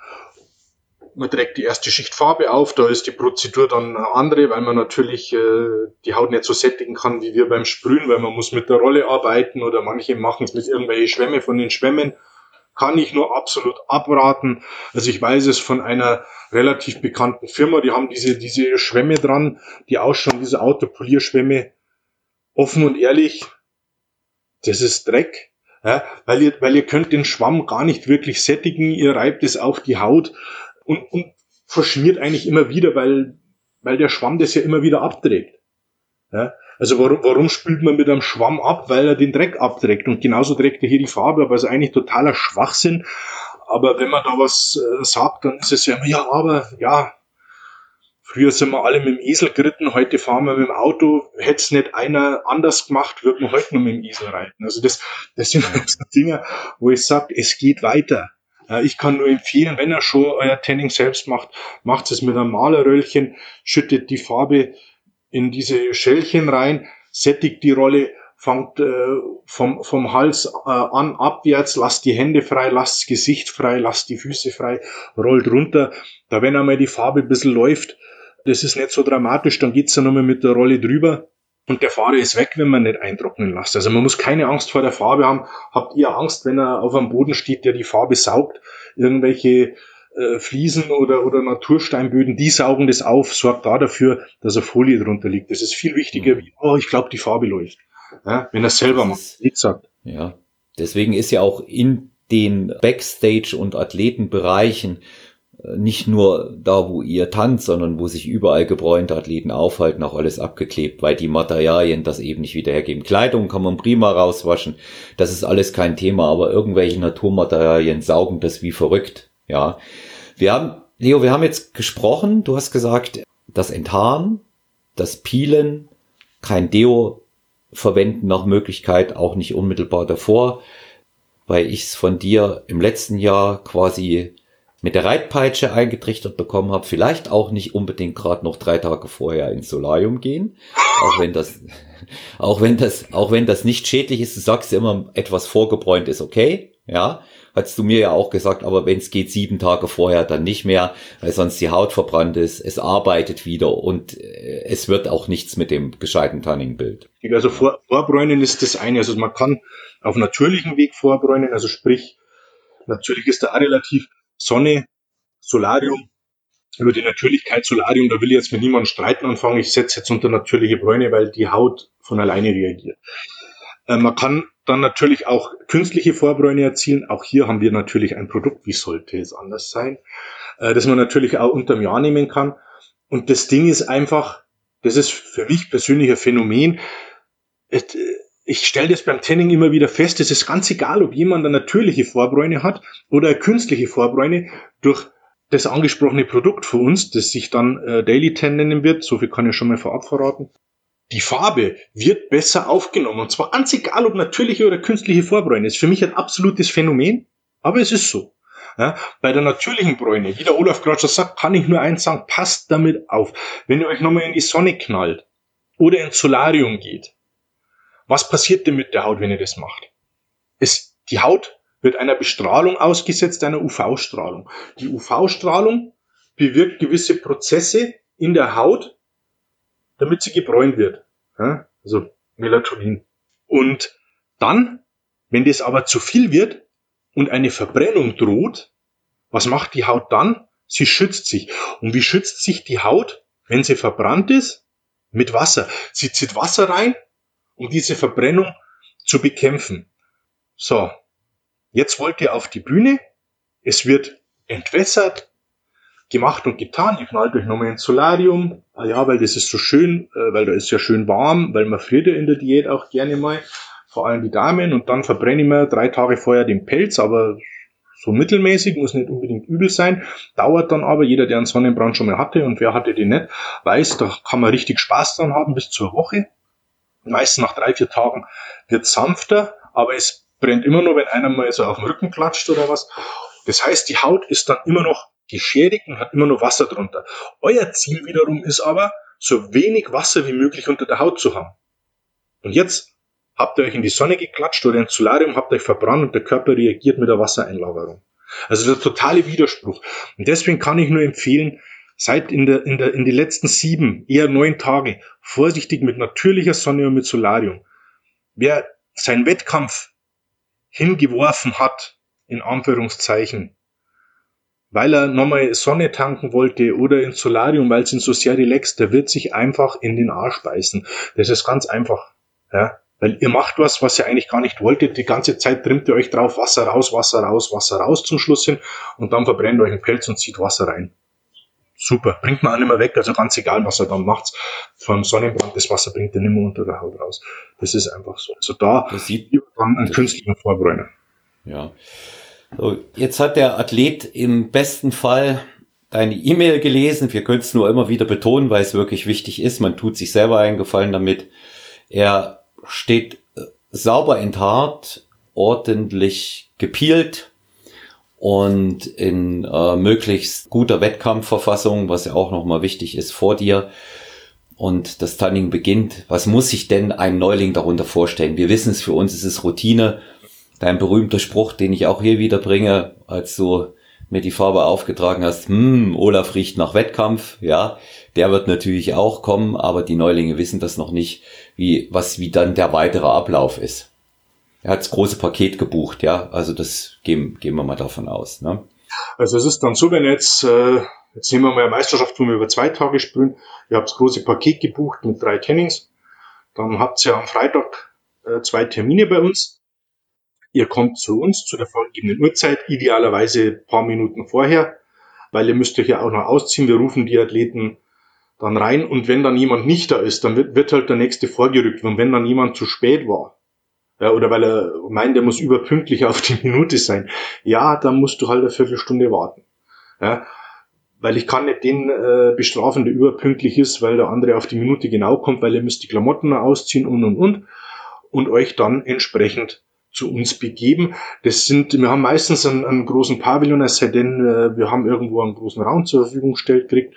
Man trägt die erste Schicht Farbe auf, da ist die Prozedur dann eine andere, weil man natürlich äh, die Haut nicht so sättigen kann wie wir beim Sprühen, weil man muss mit der Rolle arbeiten oder manche machen es mit irgendwelchen Schwämme von den Schwämmen kann ich nur absolut abraten. Also ich weiß es von einer relativ bekannten Firma, die haben diese, diese Schwämme dran, die ausschauen, diese Autopolierschwämme. Offen und ehrlich, das ist Dreck. Ja, weil ihr, weil ihr könnt den Schwamm gar nicht wirklich sättigen, ihr reibt es auf die Haut und, und verschmiert eigentlich immer wieder, weil, weil der Schwamm das ja immer wieder abträgt. Ja, also warum, warum spült man mit einem Schwamm ab? Weil er den Dreck abträgt. Und genauso trägt er hier die Farbe ab. Also eigentlich totaler Schwachsinn. Aber wenn man da was äh, sagt, dann ist es ja immer, ja, aber ja, früher sind wir alle mit dem Esel geritten, heute fahren wir mit dem Auto. Hätte es nicht einer anders gemacht, würde man heute nur mit dem Esel reiten. Also das, das sind so Dinge, wo ich sage, es geht weiter. Ich kann nur empfehlen, wenn ihr schon euer Tanning selbst macht, macht es mit einem Malerröllchen, schüttet die Farbe in diese Schälchen rein, sättigt die Rolle, fangt äh, vom, vom Hals äh, an abwärts, lasst die Hände frei, lasst das Gesicht frei, lasst die Füße frei, rollt runter. Da wenn einmal die Farbe ein bisschen läuft, das ist nicht so dramatisch, dann geht's dann nochmal mit der Rolle drüber. und der Fahrer ist weg, wenn man nicht eintrocknen lässt. Also man muss keine Angst vor der Farbe haben. Habt ihr Angst, wenn er auf einem Boden steht, der die Farbe saugt? Irgendwelche äh, Fliesen oder, oder Natursteinböden, die saugen das auf, sorgt da dafür, dass eine Folie drunter liegt. Das ist viel wichtiger wie, oh, ich glaube, die Farbe läuft. Ja, wenn er selber macht, wie gesagt. Ja, deswegen ist ja auch in den Backstage- und Athletenbereichen nicht nur da, wo ihr tanzt, sondern wo sich überall gebräunte Athleten aufhalten, auch alles abgeklebt, weil die Materialien das eben nicht wieder hergeben. Kleidung kann man prima rauswaschen, das ist alles kein Thema, aber irgendwelche Naturmaterialien saugen das wie verrückt, ja. Wir haben, Leo, wir haben jetzt gesprochen, du hast gesagt, das Enthaaren, das Peelen, kein Deo verwenden nach Möglichkeit, auch nicht unmittelbar davor, weil ich es von dir im letzten Jahr quasi mit der Reitpeitsche eingetrichtert bekommen habe, vielleicht auch nicht unbedingt gerade noch drei Tage vorher ins Solarium gehen, auch wenn das, auch wenn das, auch wenn das nicht schädlich ist. Du sagst ja immer, etwas vorgebräunt ist okay, ja, hast du mir ja auch gesagt, aber wenn es geht sieben Tage vorher, dann nicht mehr, weil sonst die Haut verbrannt ist, es arbeitet wieder und äh, es wird auch nichts mit dem gescheiten Tanning-Bild. Also vor, vorbräunen ist das eine, also man kann auf natürlichem Weg vorbräunen, also sprich, natürlich ist da relativ Sonne, Solarium, über die Natürlichkeit Solarium, da will ich jetzt mit niemandem streiten anfangen. Ich setze jetzt unter natürliche Bräune, weil die Haut von alleine reagiert. Äh, man kann dann natürlich auch künstliche Vorbräune erzielen. Auch hier haben wir natürlich ein Produkt, wie sollte es anders sein, äh, das man natürlich auch unterm Jahr nehmen kann. Und das Ding ist einfach, das ist für mich persönlich ein Phänomen. Äh, ich stelle das beim Tanning immer wieder fest, es ist ganz egal, ob jemand eine natürliche Vorbräune hat oder eine künstliche Vorbräune durch das angesprochene Produkt für uns, das sich dann äh, Daily Tan nennen wird, so viel kann ich schon mal vorab verraten. Die Farbe wird besser aufgenommen und zwar ganz egal, ob natürliche oder künstliche Vorbräune. Ist für mich ein absolutes Phänomen, aber es ist so. Ja, bei der natürlichen Bräune, wie der Olaf gerade schon sagt, kann ich nur eins sagen, passt damit auf. Wenn ihr euch nochmal in die Sonne knallt oder ins Solarium geht, was passiert denn mit der Haut, wenn ihr das macht? Es, die Haut wird einer Bestrahlung ausgesetzt, einer UV-Strahlung. Die UV-Strahlung bewirkt gewisse Prozesse in der Haut, damit sie gebräunt wird. Ja, also Melatonin. Und dann, wenn das aber zu viel wird und eine Verbrennung droht, was macht die Haut dann? Sie schützt sich. Und wie schützt sich die Haut, wenn sie verbrannt ist? Mit Wasser. Sie zieht Wasser rein um diese Verbrennung zu bekämpfen. So, jetzt wollt ihr auf die Bühne, es wird entwässert, gemacht und getan, ihr knallt euch nochmal ins Solarium, ah ja, weil das ist so schön, äh, weil da ist ja schön warm, weil man friert ja in der Diät auch gerne mal, vor allem die Damen, und dann verbrenne ich mir drei Tage vorher den Pelz, aber so mittelmäßig, muss nicht unbedingt übel sein, dauert dann aber, jeder, der einen Sonnenbrand schon mal hatte und wer hatte den nicht, weiß, da kann man richtig Spaß dran haben bis zur Woche, Meistens nach drei, vier Tagen wird sanfter, aber es brennt immer nur, wenn einer mal so auf den Rücken klatscht oder was. Das heißt, die Haut ist dann immer noch geschädigt und hat immer noch Wasser drunter. Euer Ziel wiederum ist aber, so wenig Wasser wie möglich unter der Haut zu haben. Und jetzt habt ihr euch in die Sonne geklatscht oder ins Solarium, habt euch verbrannt und der Körper reagiert mit der Wassereinlagerung. Also der totale Widerspruch. Und deswegen kann ich nur empfehlen, Seid in der, in der, in die letzten sieben, eher neun Tage vorsichtig mit natürlicher Sonne und mit Solarium. Wer seinen Wettkampf hingeworfen hat, in Anführungszeichen, weil er nochmal Sonne tanken wollte oder ins Solarium, weil es ihn so sehr relaxt, der wird sich einfach in den Arsch beißen. Das ist ganz einfach. Ja? Weil ihr macht was, was ihr eigentlich gar nicht wolltet. Die ganze Zeit trimmt ihr euch drauf, Wasser raus, Wasser raus, Wasser raus zum Schluss hin und dann verbrennt euch ein Pelz und zieht Wasser rein super. Bringt man auch nicht mehr weg, also ganz egal, was er dann macht. Vom Sonnenbrand, das Wasser bringt er nicht mehr unter der Haut raus. Das ist einfach so. Also da das sieht dann einen künstlichen Vorbräuner. Ja. So, jetzt hat der Athlet im besten Fall deine E-Mail gelesen. Wir können es nur immer wieder betonen, weil es wirklich wichtig ist. Man tut sich selber einen Gefallen damit. Er steht äh, sauber enthaart, ordentlich gepielt, und in äh, möglichst guter Wettkampfverfassung, was ja auch nochmal wichtig ist vor dir. Und das Tanning beginnt. Was muss sich denn ein Neuling darunter vorstellen? Wir wissen es, für uns ist es Routine. Dein berühmter Spruch, den ich auch hier wieder bringe, als du mir die Farbe aufgetragen hast, hm, Olaf riecht nach Wettkampf, ja, der wird natürlich auch kommen, aber die Neulinge wissen das noch nicht, wie, was, wie dann der weitere Ablauf ist. Er hat das große Paket gebucht, ja, also das gehen, gehen wir mal davon aus, ne? Also es ist dann so, wenn jetzt, äh, jetzt nehmen wir mal eine Meisterschaft, wo wir über zwei Tage sprühen, ihr habt das große Paket gebucht mit drei Tennings, dann habt ihr am Freitag äh, zwei Termine bei uns. Ihr kommt zu uns zu der vorgegebenen Uhrzeit, idealerweise paar Minuten vorher, weil ihr müsst euch ja auch noch ausziehen. Wir rufen die Athleten dann rein und wenn dann jemand nicht da ist, dann wird, wird halt der nächste vorgerückt. Und wenn dann jemand zu spät war, ja, oder weil er meint, er muss überpünktlich auf die Minute sein, ja, dann musst du halt eine Viertelstunde warten. Ja, weil ich kann nicht den äh, bestrafen, der überpünktlich ist, weil der andere auf die Minute genau kommt, weil ihr müsst die Klamotten ausziehen und und und und euch dann entsprechend zu uns begeben. Das sind, wir haben meistens einen, einen großen Pavillon, es sei denn, äh, wir haben irgendwo einen großen Raum zur Verfügung gestellt kriegt.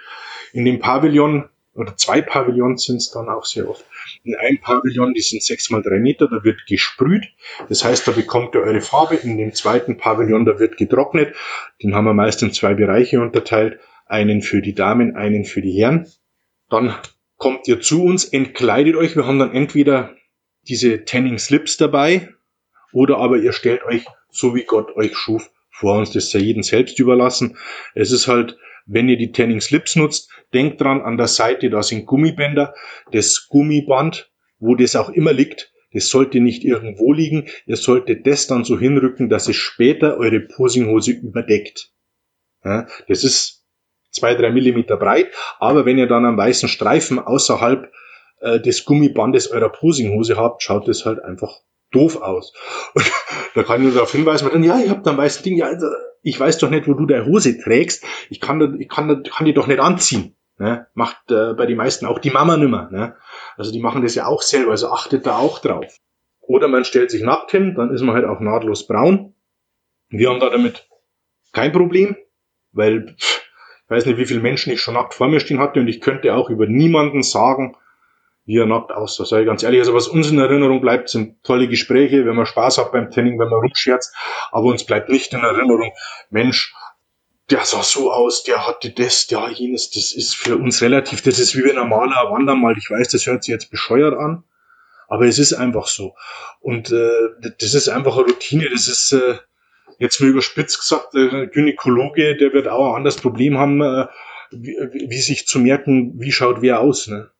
In dem Pavillon, oder zwei Pavillons sind es dann auch sehr oft. In einem Pavillon, die sind sechs mal drei Meter, da wird gesprüht. Das heißt, da bekommt ihr eure Farbe. In dem zweiten Pavillon, da wird getrocknet. Den haben wir meist in zwei Bereiche unterteilt. Einen für die Damen, einen für die Herren. Dann kommt ihr zu uns, entkleidet euch. Wir haben dann entweder diese Tanning Slips dabei oder aber ihr stellt euch, so wie Gott euch schuf, vor uns. Das sei jedem selbst überlassen. Es ist halt, wenn ihr die Tanning Slips nutzt, denkt dran, an der Seite, da sind Gummibänder. Das Gummiband, wo das auch immer liegt, das sollte nicht irgendwo liegen. Ihr solltet das dann so hinrücken, dass es später eure Posinghose überdeckt. Ja, das ist zwei, drei Millimeter breit, aber wenn ihr dann einen weißen Streifen außerhalb äh, des Gummibandes eurer Posinghose habt, schaut es halt einfach doof aus. Und da kann ich nur darauf hinweisen, dann, ja, habe da ein weißes Ding, ja, also, ich weiß doch nicht, wo du deine Hose trägst, ich kann, ich kann, kann die doch nicht anziehen. Ne? Macht äh, bei den meisten auch die Mama nimmer. Ne? Also die machen das ja auch selber, also achtet da auch drauf. Oder man stellt sich nackt hin, dann ist man halt auch nahtlos braun. Wir haben da damit kein Problem, weil ich weiß nicht, wie viele Menschen ich schon nackt vor mir stehen hatte und ich könnte auch über niemanden sagen, wie er nackt aussah, sage ich ganz ehrlich. Also was uns in Erinnerung bleibt, sind tolle Gespräche, wenn man Spaß hat beim Training, wenn man rumscherzt, aber uns bleibt nicht in Erinnerung, Mensch, der sah so aus, der hatte das, der jenes, das ist für uns relativ, das ist wie ein normaler Wandermal. Ich weiß, das hört sich jetzt bescheuert an, aber es ist einfach so. Und äh, das ist einfach eine Routine, das ist äh, jetzt mal überspitzt gesagt, der Gynäkologe, der wird auch ein anderes Problem haben, äh, wie, wie sich zu merken, wie schaut wer aus. Ne?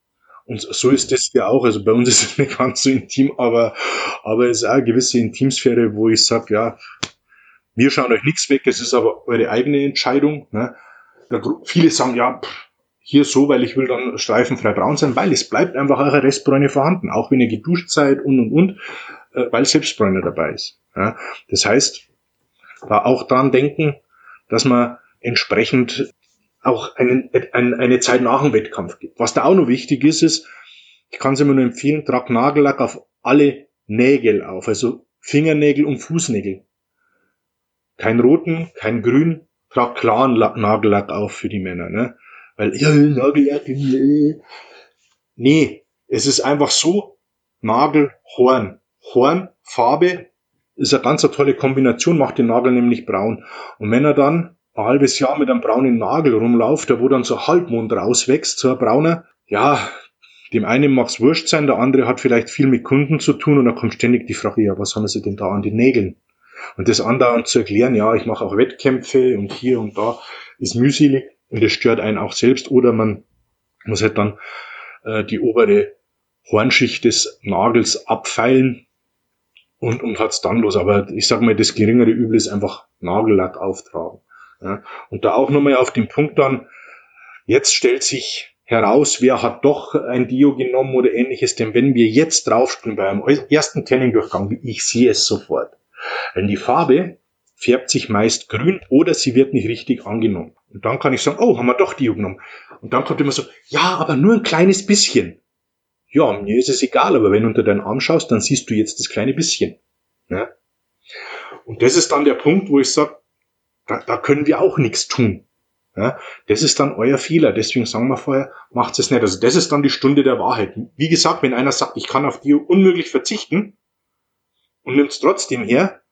Und so ist das ja auch. Also bei uns ist es nicht ganz so intim, aber, aber es ist auch eine gewisse Intimsphäre, wo ich sage, ja, wir schauen euch nichts weg, es ist aber eure eigene Entscheidung. Ne? Viele sagen, ja, hier so, weil ich will dann streifenfrei braun sein, weil es bleibt einfach eure Restbräune vorhanden, auch wenn ihr geduscht seid und und und, äh, weil Selbstbräune dabei ist. Ja? Das heißt, da auch dran denken, dass man entsprechend auch einen, ein, eine Zeit nach dem Wettkampf gibt. Was da auch noch wichtig ist, ist, ich kann es immer nur empfehlen, trag Nagellack auf alle Nägel auf, also Fingernägel und Fußnägel. Kein roten, kein grün, trag klaren Nagellack auf für die Männer, ne? Weil, ja, Nagellack, nee. Nee, es ist einfach so, Nagel, Horn. Horn, Farbe, ist eine ganz tolle Kombination, macht den Nagel nämlich braun. Und wenn er dann ein halbes Jahr mit einem braunen Nagel rumläuft, der wo dann so Halbmond rauswächst, so ein brauner, ja, dem einen mag's wurscht sein, der andere hat vielleicht viel mit Kunden zu tun und da kommt ständig die Frage, ja, was haben sie denn da an den Nägeln? Und das andauernd zu erklären, ja, ich mache auch Wettkämpfe und hier und da, ist mühselig und das stört einen auch selbst oder man muss halt dann äh, die obere Hornschicht des Nagels abfeilen und, und hat's dann los. Aber ich sag mal, das geringere Übel ist einfach Nagellack auftragen. Ja, und da auch nochmal auf den Punkt dann, jetzt stellt sich heraus, wer hat doch ein Dio genommen oder ähnliches, denn wenn wir jetzt draufspringen bei einem ersten Tanning-Durchgang, ich sehe es sofort. Denn die Farbe färbt sich meist grün oder sie wird nicht richtig angenommen. Und dann kann ich sagen, oh, haben wir doch Dio genommen. Und dann kommt immer so, ja, aber nur ein kleines bisschen. Ja, mir ist es egal, aber wenn du unter deinen Arm schaust, dann siehst du jetzt das kleine bisschen. Ja? Und das ist dann der Punkt, wo ich sage, da, da können wir auch nichts tun. Ja, das ist dann euer Fehler. Deswegen sagen wir vorher, macht es nicht. Also das ist dann die Stunde der Wahrheit. Wie gesagt, wenn einer sagt, ich kann auf die unmöglich verzichten und nimmt es trotzdem her,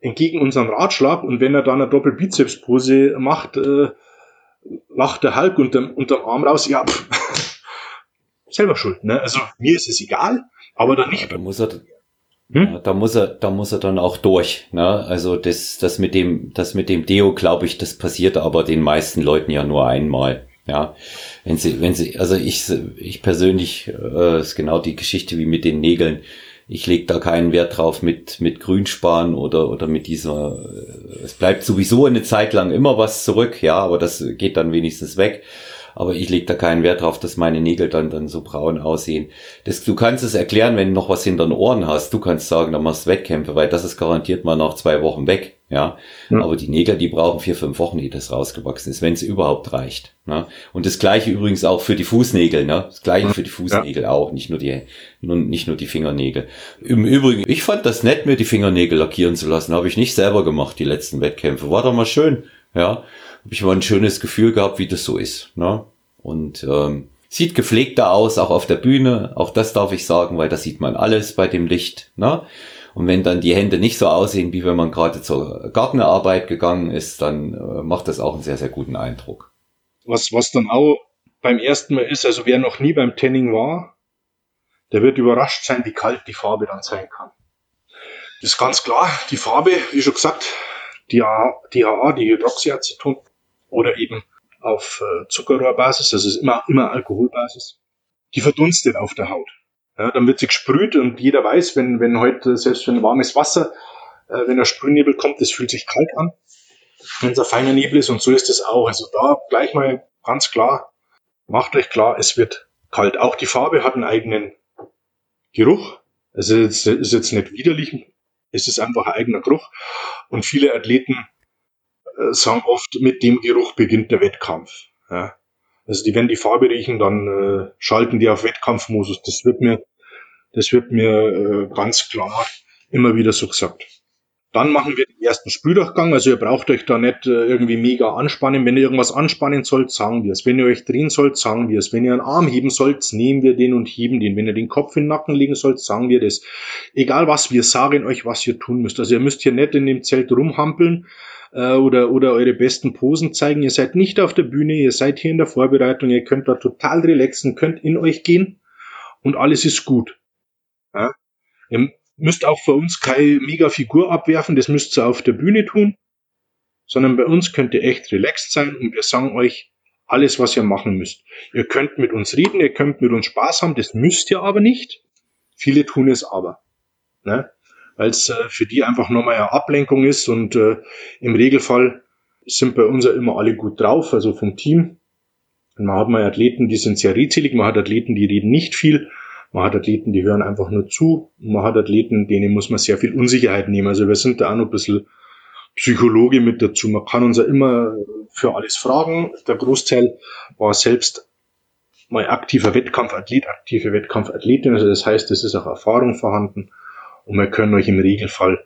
entgegen unserem Ratschlag und wenn er dann eine Doppelbizepspose macht, äh, lacht der Hulk unterm, unterm Arm raus, ja, pff, selber schuld. Ne? Also mir ist es egal, aber dann nicht. Da muss er, hm? ja, da muss er, da muss er dann auch durch. Ne? Also das, das mit dem, das mit dem Deo, glaube ich, das passiert aber den meisten Leuten ja nur einmal. Ja, wenn sie, wenn sie, also ich, ich persönlich äh, ist genau die Geschichte wie mit den Nägeln. Ich lege da keinen Wert drauf mit mit Grünspan oder oder mit dieser. Äh, es bleibt sowieso eine Zeit lang immer was zurück, ja, aber das geht dann wenigstens weg aber ich lege da keinen Wert drauf, dass meine Nägel dann, dann so braun aussehen. Das, du kannst es erklären, wenn du noch was hinter den Ohren hast. Du kannst sagen, dann machst du Wettkämpfe, weil das ist garantiert mal nach zwei Wochen weg. Ja? ja. Aber die Nägel, die brauchen vier, fünf Wochen, ehe das rausgewachsen ist, wenn es überhaupt reicht. Ne? Und das gleiche übrigens auch für die Fußnägel, ne? Das gleiche für die Fußnägel ja. auch, nicht nur die, nicht nur die Fingernägel. Im Übrigen, ich fand das nett, mir die Fingernägel lackieren zu lassen. Habe ich nicht selber gemacht, die letzten Wettkämpfe. War doch mal schön. Ja habe ich mal ein schönes Gefühl gehabt, wie das so ist. Ne? Und ähm, sieht gepflegter aus, auch auf der Bühne. Auch das darf ich sagen, weil da sieht man alles bei dem Licht. Ne? Und wenn dann die Hände nicht so aussehen, wie wenn man gerade zur Gartenarbeit gegangen ist, dann äh, macht das auch einen sehr, sehr guten Eindruck. Was, was dann auch beim ersten Mal ist, also wer noch nie beim Tanning war, der wird überrascht sein, wie kalt die Farbe dann sein kann. Das ist ganz klar, die Farbe, wie schon gesagt, die AA, die, AA, die Hydroxyaceton oder eben auf äh, Zuckerrohrbasis, das ist immer, immer Alkoholbasis, die verdunstet auf der Haut. Ja, dann wird sie gesprüht und jeder weiß, wenn, wenn heute, selbst wenn warmes Wasser, äh, wenn der Sprühnebel kommt, das fühlt sich kalt an, wenn es ein feiner Nebel ist und so ist es auch. Also da gleich mal ganz klar, macht euch klar, es wird kalt. Auch die Farbe hat einen eigenen Geruch. Also es ist jetzt nicht widerlich, es ist einfach ein eigener Geruch. Und viele Athleten sagen oft, mit dem Geruch beginnt der Wettkampf. Ja. Also die, wenn die Farbe riechen, dann äh, schalten die auf Wettkampfmodus. Das wird mir, das wird mir äh, ganz klar immer wieder so gesagt. Dann machen wir den ersten Sprühdurchgang. Also ihr braucht euch da nicht äh, irgendwie mega anspannen. Wenn ihr irgendwas anspannen sollt, sagen wir es. Wenn ihr euch drehen sollt, sagen wir es. Wenn ihr einen Arm heben sollt, nehmen wir den und heben den. Wenn ihr den Kopf in den Nacken legen sollt, sagen wir das. Egal was, wir sagen euch, was ihr tun müsst. Also ihr müsst hier nicht in dem Zelt rumhampeln äh, oder, oder eure besten Posen zeigen. Ihr seid nicht auf der Bühne, ihr seid hier in der Vorbereitung, ihr könnt da total relaxen, könnt in euch gehen und alles ist gut. Ja? Ihr müsst auch für uns keine mega Figur abwerfen, das müsst ihr auf der Bühne tun, sondern bei uns könnt ihr echt relaxed sein und wir sagen euch alles, was ihr machen müsst. Ihr könnt mit uns reden, ihr könnt mit uns Spaß haben, das müsst ihr aber nicht. Viele tun es aber. Ne? Weil es äh, für die einfach nochmal eine Ablenkung ist und äh, im Regelfall sind bei uns ja immer alle gut drauf, also vom Team. Und man hat mal Athleten, die sind sehr redselig, man hat Athleten, die reden nicht viel, man hat Athleten, die hören einfach nur zu, man hat Athleten, denen muss man sehr viel Unsicherheit nehmen. Also wir sind da auch noch ein bisschen Psychologe mit dazu. Man kann uns ja immer für alles fragen. Der Großteil war selbst mal aktiver Wettkampfathlet, aktive Wettkampfathletin. Also das heißt, es ist auch Erfahrung vorhanden und wir können euch im Regelfall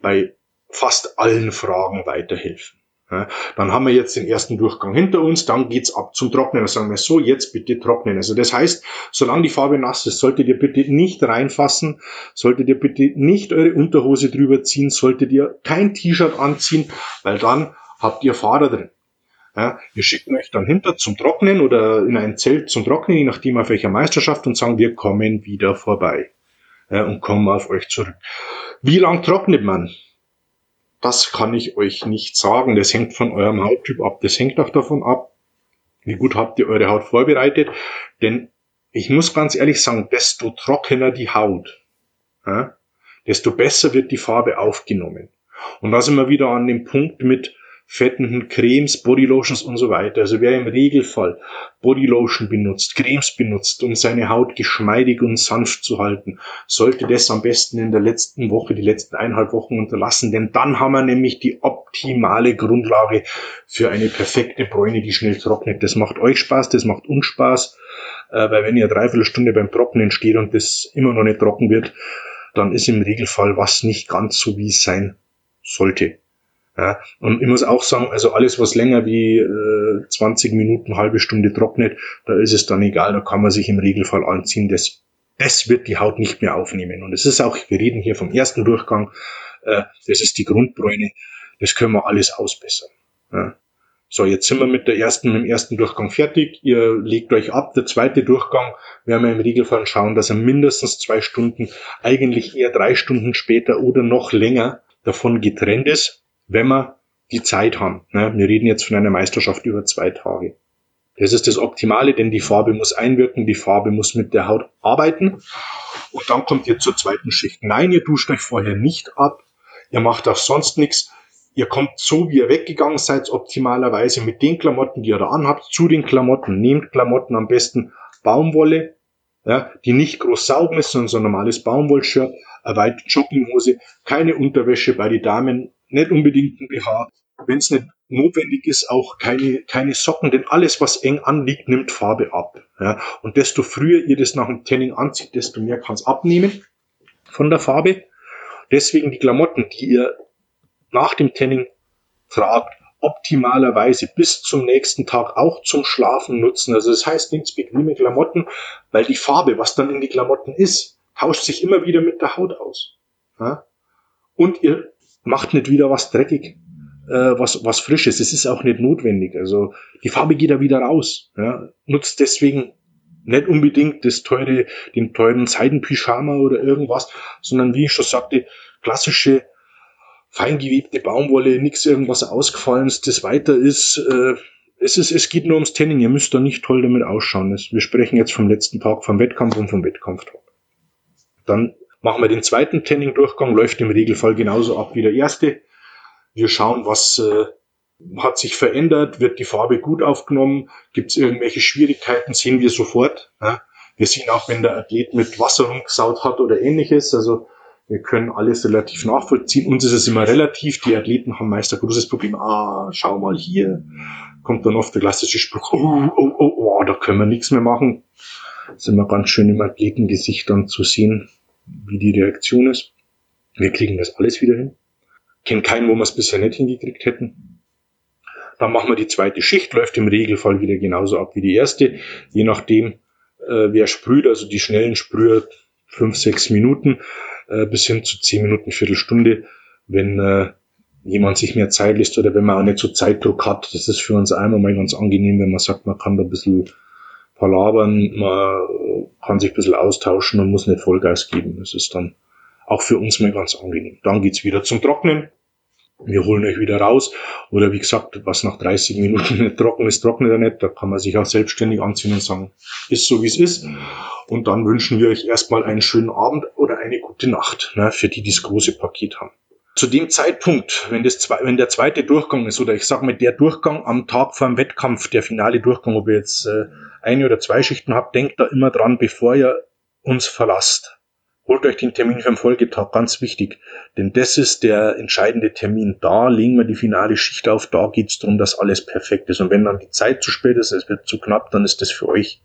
bei fast allen Fragen weiterhelfen. Ja, dann haben wir jetzt den ersten Durchgang hinter uns, dann geht's ab zum Trocknen. Dann sagen wir so, jetzt bitte trocknen. Also das heißt, solange die Farbe nass ist, solltet ihr bitte nicht reinfassen, solltet ihr bitte nicht eure Unterhose drüber ziehen, solltet ihr kein T-Shirt anziehen, weil dann habt ihr Fahrer drin. Ja, wir schicken euch dann hinter zum Trocknen oder in ein Zelt zum Trocknen, je nachdem auf welcher Meisterschaft und sagen, wir kommen wieder vorbei ja, und kommen auf euch zurück. Wie lang trocknet man? Das kann ich euch nicht sagen. Das hängt von eurem Hauttyp ab. Das hängt auch davon ab, wie gut habt ihr eure Haut vorbereitet. Denn ich muss ganz ehrlich sagen, desto trockener die Haut, ja, desto besser wird die Farbe aufgenommen. Und da sind wir wieder an dem Punkt mit, fettenden Cremes, Bodylotions und so weiter. Also wer im Regelfall Bodylotion benutzt, Cremes benutzt, um seine Haut geschmeidig und sanft zu halten, sollte das am besten in der letzten Woche, die letzten eineinhalb Wochen unterlassen, denn dann haben wir nämlich die optimale Grundlage für eine perfekte Bräune, die schnell trocknet. Das macht euch Spaß, das macht uns Spaß, äh, weil wenn ihr dreiviertel Stunde beim Trocknen steht und das immer noch nicht trocken wird, dann ist im Regelfall was nicht ganz so, wie es sein sollte. Ja, und ich muss auch sagen, also alles, was länger wie äh, 20 Minuten, halbe Stunde trocknet, da ist es dann egal, da kann man sich im Regelfall anziehen. Das, das wird die Haut nicht mehr aufnehmen. Und es ist auch, wir reden hier vom ersten Durchgang, Äh, das ist die Grundbräune. Das können wir alles ausbessern. Ja. So, jetzt sind wir mit der ersten, mit dem ersten Durchgang fertig. Ihr legt euch ab. Der zweite Durchgang werden wir im Regelfall schauen, dass er mindestens zwei Stunden, eigentlich eher drei Stunden später oder noch länger davon getrennt ist, wenn wir die Zeit haben. Ne? Wir reden jetzt von einer Meisterschaft über zwei Tage. Das ist das Optimale, denn die Farbe muss einwirken, die Farbe muss mit der Haut arbeiten. Und dann kommt ihr zur zweiten Schicht. Nein, ihr duscht euch vorher nicht ab. Ihr macht auch sonst nichts. Ihr kommt so, wie ihr weggegangen seid, optimalerweise mit den Klamotten, die ihr da anhabt, zu den Klamotten. Nehmt Klamotten am besten Baumwolle, ja, die nicht groß saugen ist, sondern so ein normales Baumwollshirt, eine weite Jogginghose, keine Unterwäsche bei den Damen, nicht unbedingt ein BH, wenn es nicht notwendig ist, auch keine, keine Socken, denn alles, was eng anliegt, nimmt Farbe ab. Ja. Und desto früher ihr das nach dem Tanning anzieht, desto mehr kann es abnehmen von der Farbe. Deswegen die Klamotten, die ihr nach dem Tanning tragt, optimalerweise bis zum nächsten Tag auch zum Schlafen nutzen. Also das heißt, nehmt bequeme Klamotten, weil die Farbe, was dann in die Klamotten ist, tauscht sich immer wieder mit der Haut aus. Ja? Und ihr macht nicht wieder was dreckig, äh, was, was Frisches. Es ist auch nicht notwendig. Also die Farbe geht da wieder raus. Ja? Nutzt deswegen nicht unbedingt das teure, den teuren Seidenpyjama oder irgendwas, sondern wie ich schon sagte, klassische feingewebte Baumwolle, nichts irgendwas Ausgefallenes, das weiter ist. Äh, es ist, es geht nur ums Tanning. Ihr müsst da nicht toll damit ausschauen. Wir sprechen jetzt vom letzten Tag vom Wettkampf und vom Wettkampftag. Dann machen wir den zweiten Tanning-Durchgang, läuft im Regelfall genauso ab wie der erste. Wir schauen, was äh, hat sich verändert, wird die Farbe gut aufgenommen, gibt es irgendwelche Schwierigkeiten, sehen wir sofort. Ja. Wir sehen auch, wenn der Athlet mit Wasser rumgesaut hat oder ähnliches. Also wir können alles relativ nachvollziehen. Uns ist es immer relativ. Die Athleten haben meist ein großes Problem. Ah, schau mal hier. Kommt dann oft der klassische Spruch, oh, oh, oh, oh, da können wir nichts mehr machen. Das ist immer ganz schön im Athletengesicht dann zu sehen, wie die Reaktion ist. Wir kriegen das alles wieder hin. Kennen keinen, wo wir es bisher nicht hingekriegt hätten. Dann machen wir die zweite Schicht, läuft im Regelfall wieder genauso ab wie die erste. Je nachdem, äh, wer sprüht, also die schnellen Sprüher fünf, sechs Minuten äh, bis hin zu zehn Minuten, Viertelstunde, wenn äh, jemand sich mehr Zeit lässt oder wenn man auch nicht so Zeitdruck hat. Das ist für uns einmal mal ganz angenehm, wenn man sagt, man kann da ein bisschen palabern, man kann sich ein bisschen austauschen und muss nicht Vollgas geben. Das ist dann auch für uns mal ganz angenehm. Dann geht's wieder zum Trocknen. Wir holen euch wieder raus. Oder wie gesagt, was nach 30 Minuten nicht trocken ist, trocknet er nicht. Da kann man sich auch selbstständig anziehen und sagen, ist so wie es ist. Und dann wünschen wir euch erstmal einen schönen Abend oder eine gute Nacht, ne, für die, die das große Paket haben. Zu dem Zeitpunkt, wenn, das, wenn der zweite Durchgang ist, oder ich sage mal der Durchgang am Tag vor dem Wettkampf, der finale Durchgang, ob ihr jetzt äh, eine oder zwei Schichten habt, denkt da immer dran, bevor ihr uns verlasst. Holt euch den Termin für den Folgetag, ganz wichtig. Denn das ist der entscheidende Termin. Da legen wir die finale Schicht auf, da geht's darum, dass alles perfekt ist. Und wenn dann die Zeit zu spät ist, es wird zu knapp, dann ist das für euch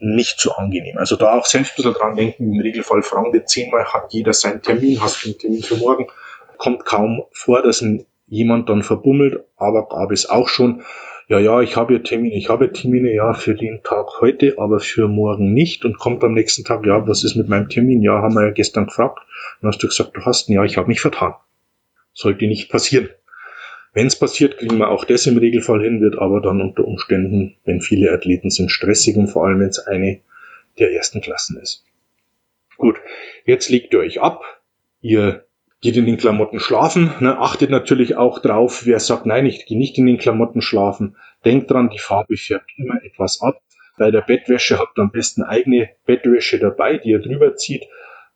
nicht so angenehm. Also da auch selbst ein bisschen dran denken, im Regelfall fragen wir zehnmal, hat jeder seinen Termin, hast du einen Termin für morgen? Kommt kaum vor, dass jemand dann verbummelt, aber gab es auch schon. Ja, ja, ich habe ja Termine, ich habe Termine, ja, für den Tag heute, aber für morgen nicht und kommt am nächsten Tag, ja, was ist mit meinem Termin? Ja, haben wir ja gestern gefragt. Dann hast du gesagt, du hast, ja, ich habe mich vertan. Sollte nicht passieren. Wenn es passiert, kriegen wir auch das im Regelfall hin, wird aber dann unter Umständen, wenn viele Athleten sind, stressig und vor allem, wenn es eine der ersten Klassen ist. Gut, jetzt legt ihr euch ab, ihr geht in den Klamotten schlafen, ne, achtet natürlich auch drauf, wer sagt, nein, ich gehe nicht in den Klamotten schlafen, denkt dran, die Farbe färbt immer etwas ab. Bei der Bettwäsche habt ihr am besten eigene Bettwäsche dabei, die ihr drüber zieht,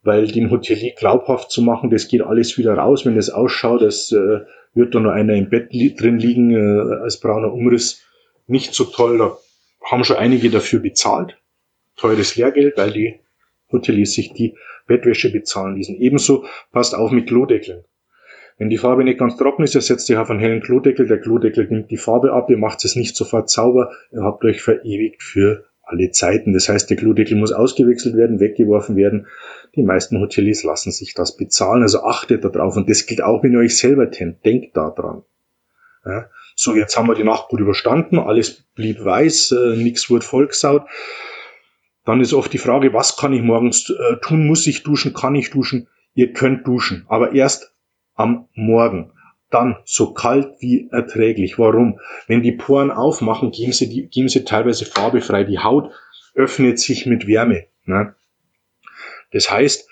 weil dem Hotelier glaubhaft zu machen, das geht alles wieder raus, wenn das ausschaut, das äh, wird da nur einer im Bett li drin liegen äh, als brauner Umriss. Nicht so toll, da haben schon einige dafür bezahlt. Teures Lehrgeld, weil die Hoteliers sich die Bettwäsche bezahlen ließen. Ebenso passt auf mit Klodeckeln. Wenn die Farbe nicht ganz trocken ist, ersetzt ihr auf einen hellen Klodeckel. Der Klodeckel nimmt die Farbe ab, ihr macht es nicht sofort sauber, ihr habt euch verewigt für alle Zeiten. Das heißt, der Klodeckel muss ausgewechselt werden, weggeworfen werden. Die meisten Hoteliers lassen sich das bezahlen, also achtet darauf. Und das gilt auch, wenn ihr euch selber kennt. Denkt da dran. Ja. So, jetzt haben wir die Nacht gut überstanden, alles blieb weiß, äh, nichts wurde vollgesaut. Dann ist oft die Frage, was kann ich morgens äh, tun? Muss ich duschen? Kann ich duschen? Ihr könnt duschen, aber erst am Morgen. Dann so kalt wie erträglich. Warum? Wenn die Poren aufmachen, geben sie, die, geben sie teilweise Farbe frei. Die Haut öffnet sich mit Wärme. Ne? Das heißt,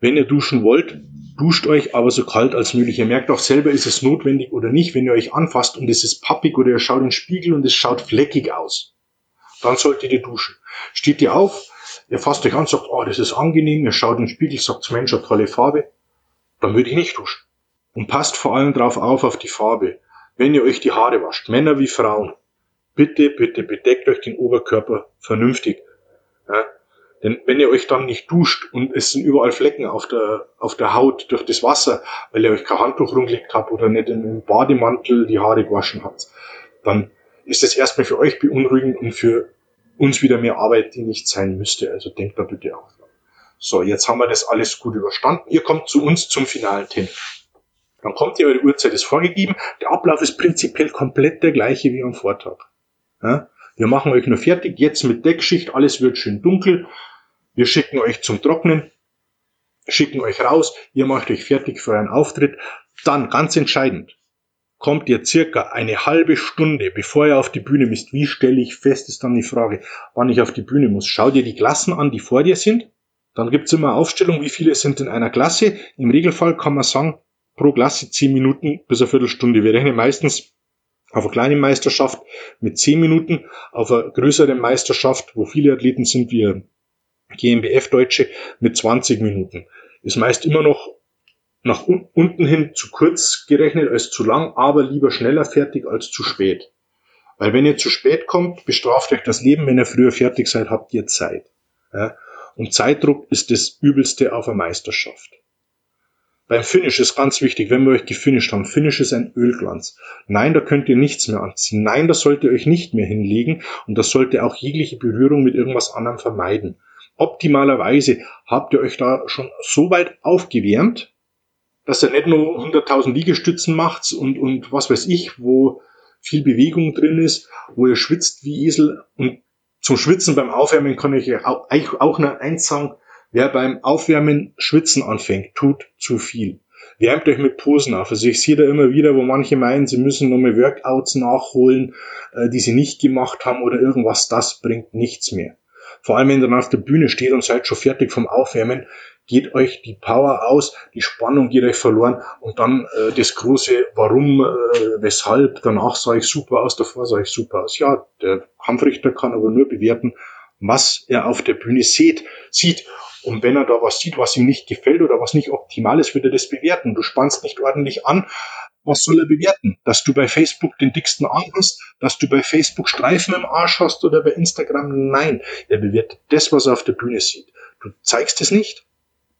wenn ihr duschen wollt, duscht euch aber so kalt als möglich. Ihr merkt auch selber, ist es notwendig oder nicht, wenn ihr euch anfasst und es ist pappig oder ihr schaut in den Spiegel und es schaut fleckig aus. Dann solltet ihr duschen. Steht ihr auf, ihr fasst euch an, sagt, oh, das ist angenehm, ihr schaut in den Spiegel, sagt, Mensch, eine tolle Farbe, dann würde ich nicht duschen. Und passt vor allem drauf auf, auf die Farbe. Wenn ihr euch die Haare wascht, Männer wie Frauen, bitte, bitte bedeckt euch den Oberkörper vernünftig. Ja, denn wenn ihr euch dann nicht duscht und es sind überall Flecken auf der, auf der Haut durch das Wasser, weil ihr euch kein Handtuch rumgelegt habt oder nicht im Bademantel die Haare gewaschen habt, dann ist das erstmal für euch beunruhigend und für uns wieder mehr Arbeit, die nicht sein müsste. Also denkt da bitte auch dran. So, jetzt haben wir das alles gut überstanden. Ihr kommt zu uns zum finalen Termin. Dann kommt ihr, eure Uhrzeit ist vorgegeben. Der Ablauf ist prinzipiell komplett der gleiche wie am Vortag. Ja? Wir machen euch nur fertig, jetzt mit Deckschicht, alles wird schön dunkel. Wir schicken euch zum Trocknen, schicken euch raus, ihr macht euch fertig für euren Auftritt. Dann, ganz entscheidend, kommt ihr circa eine halbe Stunde, bevor ihr auf die Bühne müsst. Wie stelle ich fest, ist dann die Frage, wann ich auf die Bühne muss. Schau dir die Klassen an, die vor dir sind. Dann gibt's immer eine Aufstellung, wie viele sind in einer Klasse. Im Regelfall kann man sagen, pro Klasse zehn Minuten bis eine Viertelstunde. Wir rechnen meistens auf einer kleinen Meisterschaft mit zehn Minuten, auf einer größeren Meisterschaft, wo viele Athleten sind, wie GmbF-Deutsche mit 20 Minuten. Ist meist immer noch nach unten hin zu kurz gerechnet als zu lang, aber lieber schneller fertig als zu spät. Weil wenn ihr zu spät kommt, bestraft euch das Leben. Wenn ihr früher fertig seid, habt ihr Zeit. Ja? Und Zeitdruck ist das Übelste auf einer Meisterschaft. Beim Finish ist ganz wichtig, wenn wir euch gefinisht haben, Finish ist ein Ölglanz. Nein, da könnt ihr nichts mehr anziehen. Nein, da sollt ihr euch nicht mehr hinlegen und das sollte auch jegliche Berührung mit irgendwas anderem vermeiden. Optimalerweise habt ihr euch da schon so weit aufgewärmt, dass ihr nicht nur 100.000 Liegestützen macht und, und was weiß ich, wo viel Bewegung drin ist, wo ihr schwitzt wie Esel und zum Schwitzen beim Aufwärmen kann ich auch, auch nur eins sagen, wer beim Aufwärmen schwitzen anfängt, tut zu viel. Wärmt euch mit Posen auf. Also ich sehe da immer wieder, wo manche meinen, sie müssen nochmal Workouts nachholen, äh, die sie nicht gemacht haben oder irgendwas, das bringt nichts mehr. Vor allem, wenn ihr dann auf der Bühne steht und seid schon fertig vom Aufwärmen, geht euch die Power aus, die Spannung geht euch verloren und dann äh, das große Warum, äh, weshalb, danach sah ich super aus, davor sah ich super aus. Ja, der Kampfrichter kann aber nur bewerten, was er auf der Bühne sieht, sieht. Und wenn er da was sieht, was ihm nicht gefällt oder was nicht optimal ist, wird er das bewerten. Du spannst nicht ordentlich an, was soll er bewerten? Dass du bei Facebook den dicksten Arm hast, dass du bei Facebook Streifen im Arsch hast oder bei Instagram? Nein, er bewertet das, was er auf der Bühne sieht. Du zeigst es nicht,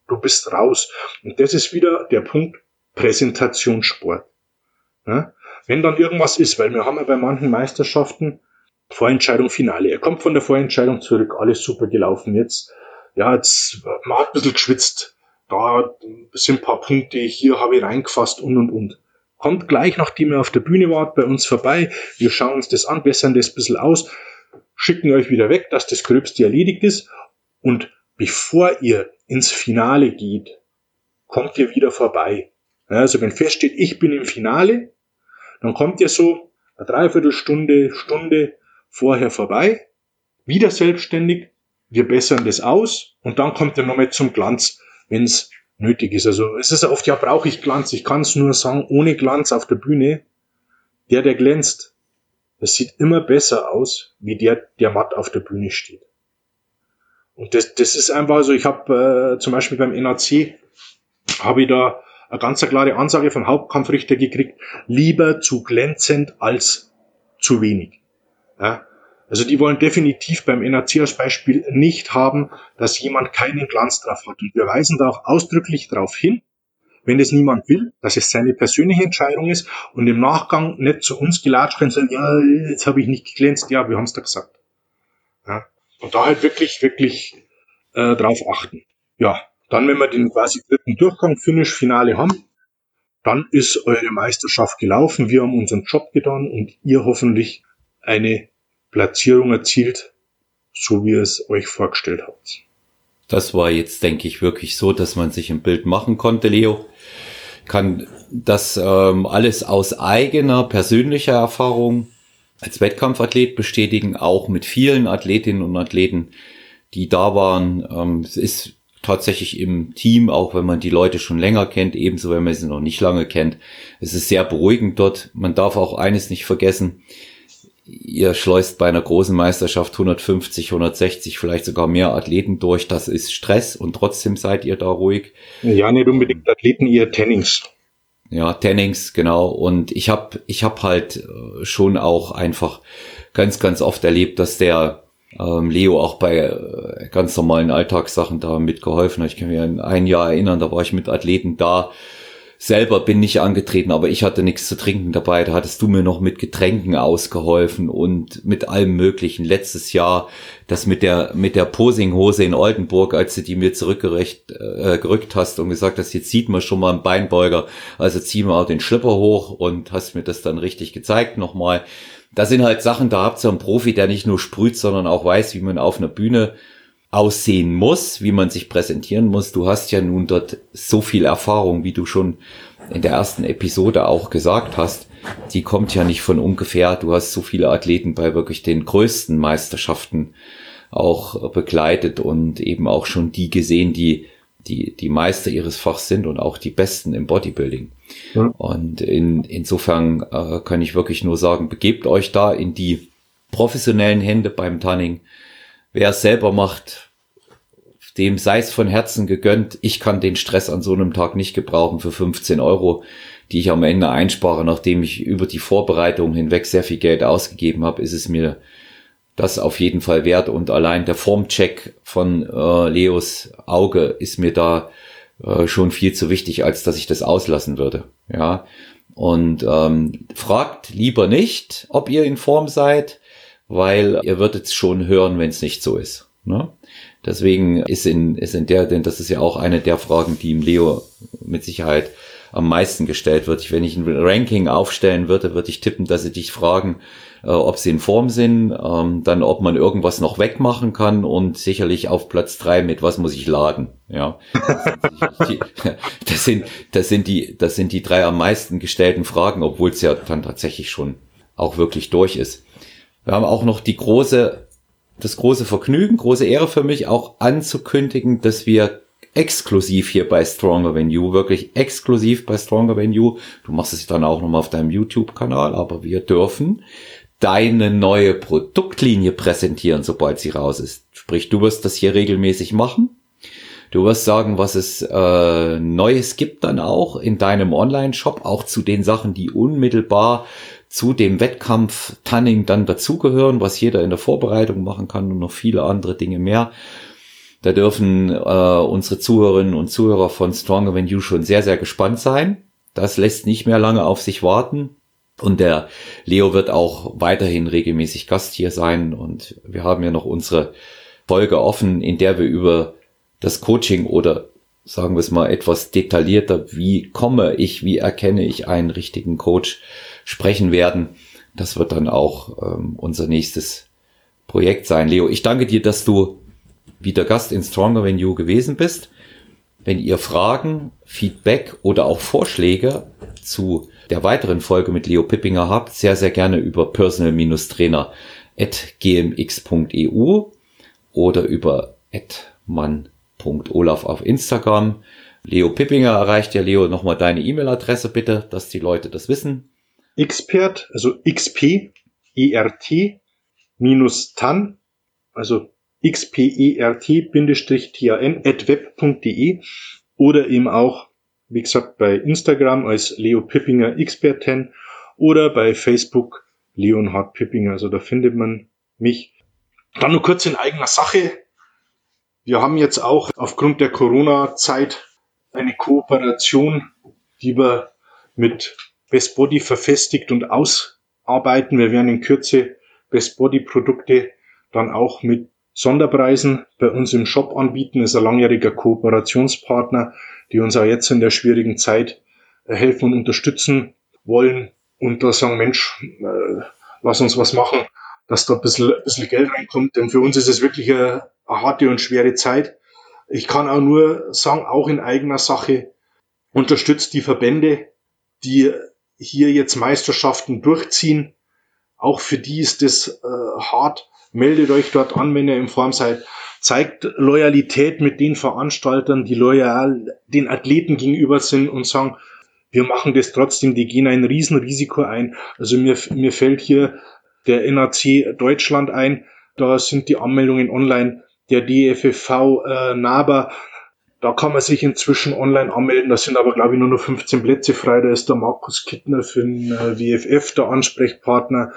du bist raus. Und das ist wieder der Punkt Präsentationssport. Ja? Wenn dann irgendwas ist, weil wir haben ja bei manchen Meisterschaften Vorentscheidung, Finale. Er kommt von der Vorentscheidung zurück, alles super gelaufen. Jetzt, ja, jetzt, man hat ein bisschen geschwitzt. Da sind ein paar Punkte, hier habe ich reingefasst und und und. Kommt gleich, nachdem ihr auf der Bühne wart, bei uns vorbei. Wir schauen uns das an, bessern das ein bisschen aus, schicken euch wieder weg, dass das Gröbste erledigt ist. Und bevor ihr ins Finale geht, kommt ihr wieder vorbei. Also wenn feststeht, ich bin im Finale, dann kommt ihr so eine Dreiviertelstunde, Stunde vorher vorbei, wieder selbstständig, wir bessern das aus und dann kommt ihr nochmal zum Glanz, wenn es nötig ist. Also es ist oft, ja, brauche ich Glanz. Ich kann es nur sagen, ohne Glanz auf der Bühne, der, der glänzt, das sieht immer besser aus, wie der, der matt auf der Bühne steht. Und das, das ist einfach so, ich habe äh, zum Beispiel beim NAC, habe ich da eine ganz klare Ansage vom Hauptkampfrichter gekriegt, lieber zu glänzend als zu wenig. Ja? Also die wollen definitiv beim NAC als Beispiel nicht haben, dass jemand keinen Glanz drauf hat. Und wir weisen da auch ausdrücklich darauf hin, wenn das niemand will, dass es seine persönliche Entscheidung ist und im Nachgang nicht zu uns gelatscht und sagen, ja, jetzt habe ich nicht geglänzt, ja, wir haben es da gesagt. Ja. Und da halt wirklich, wirklich äh, drauf achten. Ja, dann, wenn wir den quasi dritten Durchgang, Finish, Finale haben, dann ist eure Meisterschaft gelaufen. Wir haben unseren Job getan und ihr hoffentlich eine Platzierung erzielt, so wie ihr es euch vorgestellt habt. Das war jetzt, denke ich, wirklich so, dass man sich ein Bild machen konnte, Leo. kann das ähm, alles aus eigener persönlicher Erfahrung als Wettkampfathlet bestätigen, auch mit vielen Athletinnen und Athleten, die da waren. Ähm, es ist tatsächlich im Team, auch wenn man die Leute schon länger kennt, ebenso wenn man sie noch nicht lange kennt. Es ist sehr beruhigend dort. Man darf auch eines nicht vergessen. Ihr schleust bei einer großen Meisterschaft 150, 160, vielleicht sogar mehr Athleten durch. Das ist Stress und trotzdem seid ihr da ruhig. Ja, nicht unbedingt Athleten, ihr Tennings. Ja, Tennings, genau. Und ich habe ich hab halt äh, schon auch einfach ganz, ganz oft erlebt, dass der ähm, Leo auch bei äh, ganz normalen Alltagssachen da mitgeholfen hat. Ich kann an ein Jahr erinnern, da war ich mit Athleten da. Selber bin nicht angetreten, aber ich hatte nichts zu trinken dabei. Da hattest du mir noch mit Getränken ausgeholfen und mit allem Möglichen. Letztes Jahr das mit der mit der Posinghose in Oldenburg, als du die mir zurückgerückt äh, gerückt hast und gesagt hast, jetzt sieht man schon mal einen Beinbeuger, also zieh mal den Schlipper hoch und hast mir das dann richtig gezeigt nochmal das sind halt Sachen, da habt ihr einen Profi, der nicht nur sprüht, sondern auch weiß, wie man auf einer Bühne aussehen muss, wie man sich präsentieren muss. Du hast ja nun dort so viel Erfahrung, wie du schon in der ersten Episode auch gesagt hast. Die kommt ja nicht von ungefähr. Du hast so viele Athleten bei wirklich den größten Meisterschaften auch begleitet und eben auch schon die gesehen, die die, die Meister ihres Fachs sind und auch die Besten im Bodybuilding. Ja. Und in, insofern äh, kann ich wirklich nur sagen, begebt euch da in die professionellen Hände beim Tanning. Wer es selber macht, dem sei es von Herzen gegönnt. Ich kann den Stress an so einem Tag nicht gebrauchen für 15 Euro, die ich am Ende einspare, nachdem ich über die Vorbereitung hinweg sehr viel Geld ausgegeben habe, ist es mir das auf jeden Fall wert und allein der Formcheck von äh, Leos Auge ist mir da äh, schon viel zu wichtig, als dass ich das auslassen würde. Ja. Und ähm, fragt lieber nicht, ob ihr in Form seid, weil ihr würdet es schon hören, wenn es nicht so ist. Ne? Deswegen ist in, ist in der, denn das ist ja auch eine der Fragen, die im Leo mit Sicherheit am meisten gestellt wird. Wenn ich ein Ranking aufstellen würde, würde ich tippen, dass sie dich fragen, äh, ob sie in Form sind, ähm, dann ob man irgendwas noch wegmachen kann und sicherlich auf Platz drei mit was muss ich laden. Ja, das sind, das sind die, das sind die drei am meisten gestellten Fragen, obwohl es ja dann tatsächlich schon auch wirklich durch ist. Wir haben auch noch die große, das große Vergnügen, große Ehre für mich, auch anzukündigen, dass wir exklusiv hier bei Stronger Than You, wirklich exklusiv bei Stronger Than You. Du machst es dann auch nochmal auf deinem YouTube-Kanal, aber wir dürfen deine neue Produktlinie präsentieren, sobald sie raus ist. Sprich, du wirst das hier regelmäßig machen. Du wirst sagen, was es äh, Neues gibt dann auch in deinem Online-Shop, auch zu den Sachen, die unmittelbar zu dem Wettkampf Tanning dann dazugehören, was jeder in der Vorbereitung machen kann und noch viele andere Dinge mehr. Da dürfen äh, unsere Zuhörerinnen und Zuhörer von Stronger Than You schon sehr, sehr gespannt sein. Das lässt nicht mehr lange auf sich warten. Und der Leo wird auch weiterhin regelmäßig Gast hier sein. Und wir haben ja noch unsere Folge offen, in der wir über das Coaching oder sagen wir es mal etwas detaillierter, wie komme ich, wie erkenne ich einen richtigen Coach, sprechen werden. Das wird dann auch ähm, unser nächstes Projekt sein. Leo, ich danke dir, dass du wieder Gast in Stronger Than You gewesen bist. Wenn ihr Fragen, Feedback oder auch Vorschläge zu der weiteren Folge mit Leo Pippinger habt, sehr, sehr gerne über personal-trainer.gmx.eu oder über man.olaf auf Instagram. Leo Pippinger erreicht ja Leo nochmal deine E-Mail-Adresse bitte, dass die Leute das wissen. Expert, also XP, ERT, minus TAN, also xpert-tan at web.de oder eben auch wie gesagt, bei Instagram als Leo Pippinger Experten oder bei Facebook Leonhard Pippinger. Also da findet man mich. Dann nur kurz in eigener Sache. Wir haben jetzt auch aufgrund der Corona-Zeit eine Kooperation, die wir mit Best Body verfestigt und ausarbeiten. Wir werden in Kürze Best Body Produkte dann auch mit Sonderpreisen bei uns im Shop anbieten. Das ist ein langjähriger Kooperationspartner die uns auch jetzt in der schwierigen Zeit äh, helfen und unterstützen wollen und da sagen, Mensch, äh, lass uns was machen, dass da ein bisschen, ein bisschen Geld reinkommt, denn für uns ist es wirklich eine, harte und schwere Zeit. Ich kann auch nur sagen, auch in eigener Sache, unterstützt die Verbände, die hier jetzt Meisterschaften durchziehen. Auch für die ist das äh, hart. Meldet euch dort an, wenn ihr in Form seid. Zeigt Loyalität mit den Veranstaltern, die loyal den Athleten gegenüber sind und sagen, wir machen das trotzdem, die gehen ein Riesenrisiko ein. Also mir, mir fällt hier der NAC Deutschland ein, da sind die Anmeldungen online, der DFFV äh, NABA, da kann man sich inzwischen online anmelden. Da sind aber, glaube ich, nur noch 15 Plätze frei. Da ist der Markus Kittner für den äh, WFF der Ansprechpartner.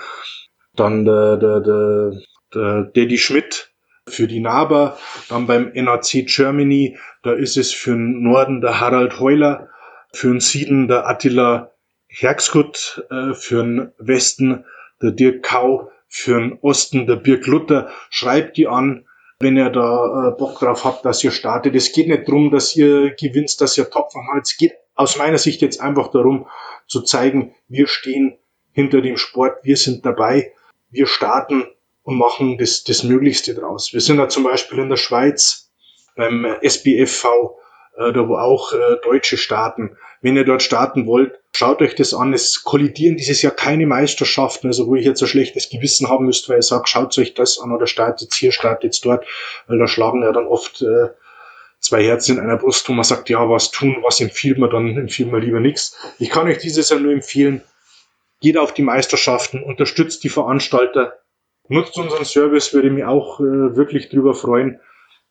Dann der, der, der, der Daddy Schmidt für die NABA. Dann beim NAC Germany, da ist es für den Norden der Harald Heuler. Für den Süden der Attila Herxgut. Äh, für den Westen der Dirk Kau. Für den Osten der Birk Luther. Schreibt die an wenn ihr da äh, Bock drauf habt, dass ihr startet. Es geht nicht darum, dass ihr gewinnt, dass ihr Topform habt. Es geht aus meiner Sicht jetzt einfach darum, zu zeigen, wir stehen hinter dem Sport, wir sind dabei, wir starten und machen das, das Möglichste draus. Wir sind da zum Beispiel in der Schweiz beim SBFV, äh, da wo auch äh, Deutsche starten. Wenn ihr dort starten wollt, schaut euch das an. Es kollidieren dieses Jahr keine Meisterschaften, also wo ich jetzt ein schlechtes Gewissen haben müsste, weil ich sage, schaut euch das an oder startet hier, startet dort, weil da schlagen ja dann oft äh, zwei Herzen in einer Brust, wo man sagt, ja, was tun, was empfiehlt man, dann empfiehlt man lieber nichts. Ich kann euch dieses Jahr nur empfehlen, geht auf die Meisterschaften, unterstützt die Veranstalter, nutzt unseren Service, würde mich auch äh, wirklich drüber freuen,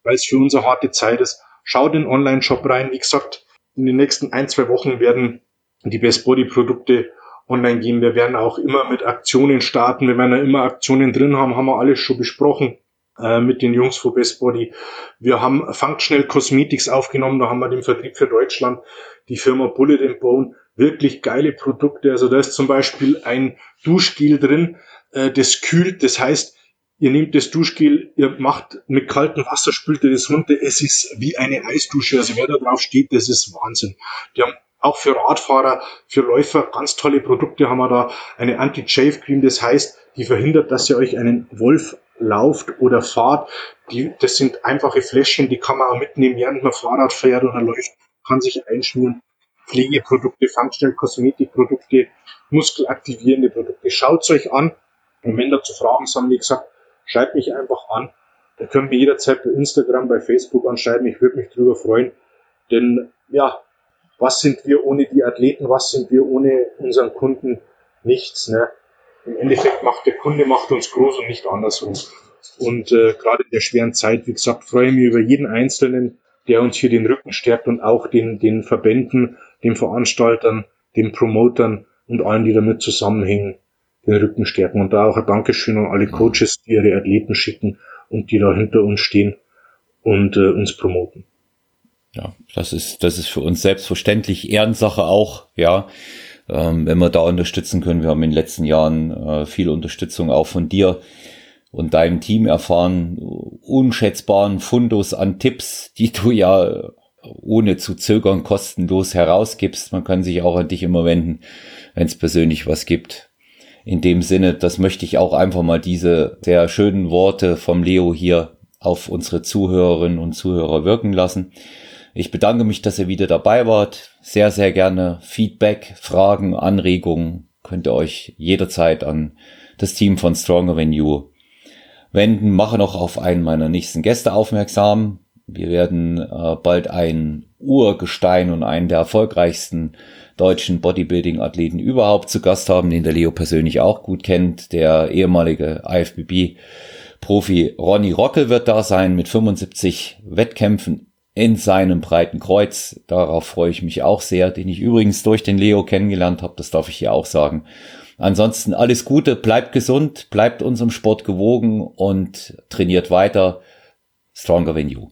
weil es für uns eine harte Zeit ist. Schaut in den Online-Shop rein, wie gesagt, in den nächsten ein, zwei Wochen werden die Best Body Produkte online gehen. Wir werden auch immer mit Aktionen starten. Wir werden ja immer Aktionen drin haben, haben wir alles schon besprochen äh, mit den Jungs von Best Body. Wir haben Functional Cosmetics aufgenommen, da haben wir den Vertrieb für Deutschland, die Firma Bullet and Bone, wirklich geile Produkte. Also da ist zum Beispiel ein Duschgel drin, äh, das kühlt, das heißt, ihr nehmt das Duschgel, ihr macht mit kaltem Wasser, spült ihr das runter, es ist wie eine Eisdusche, also wer da drauf steht, das ist Wahnsinn. Die haben auch für Radfahrer, für Läufer ganz tolle Produkte haben wir da. Eine Anti-Shave Cream, das heißt, die verhindert, dass ihr euch einen Wolf lauft oder fahrt. Die, das sind einfache Fläschchen, die kann man auch mitnehmen, während man Fahrrad fährt oder läuft, kann sich einschmieren. Pflegeprodukte, Functional Kosmetikprodukte, muskelaktivierende Produkte. Schaut's euch an. Und wenn dazu Fragen sind, wie gesagt, schreibt mich einfach an. Ihr könnt mir jederzeit bei Instagram, bei Facebook anschreiben. Ich würde mich drüber freuen. Denn ja, was sind wir ohne die Athleten, was sind wir ohne unseren Kunden? Nichts. Ne? Im Endeffekt macht der Kunde macht uns groß und nicht andersrum. Und äh, gerade in der schweren Zeit, wie gesagt, freue ich mich über jeden Einzelnen, der uns hier den Rücken stärkt und auch den, den Verbänden, den Veranstaltern, den Promotern und allen, die damit zusammenhängen, den Rücken stärken. Und da auch ein Dankeschön an alle Coaches, die ihre Athleten schicken und die da hinter uns stehen und äh, uns promoten. Ja, das ist, das ist für uns selbstverständlich Ehrensache auch, ja. Ähm, wenn wir da unterstützen können. Wir haben in den letzten Jahren äh, viel Unterstützung auch von dir und deinem Team erfahren, unschätzbaren Fundus an Tipps, die du ja ohne zu zögern kostenlos herausgibst. Man kann sich auch an dich immer wenden, wenn es persönlich was gibt. In dem Sinne, das möchte ich auch einfach mal diese sehr schönen Worte vom Leo hier auf unsere Zuhörerinnen und Zuhörer wirken lassen. Ich bedanke mich, dass ihr wieder dabei wart. Sehr, sehr gerne Feedback, Fragen, Anregungen könnt ihr euch jederzeit an das Team von Stronger Than You wenden. Mache noch auf einen meiner nächsten Gäste aufmerksam. Wir werden äh, bald ein Urgestein und einen der erfolgreichsten deutschen Bodybuilding-Athleten überhaupt zu Gast haben, den der Leo persönlich auch gut kennt. Der ehemalige IFBB-Profi Ronny Rockel wird da sein mit 75 Wettkämpfen in seinem breiten Kreuz. Darauf freue ich mich auch sehr, den ich übrigens durch den Leo kennengelernt habe, das darf ich hier auch sagen. Ansonsten alles Gute, bleibt gesund, bleibt unserem Sport gewogen und trainiert weiter. Stronger than you.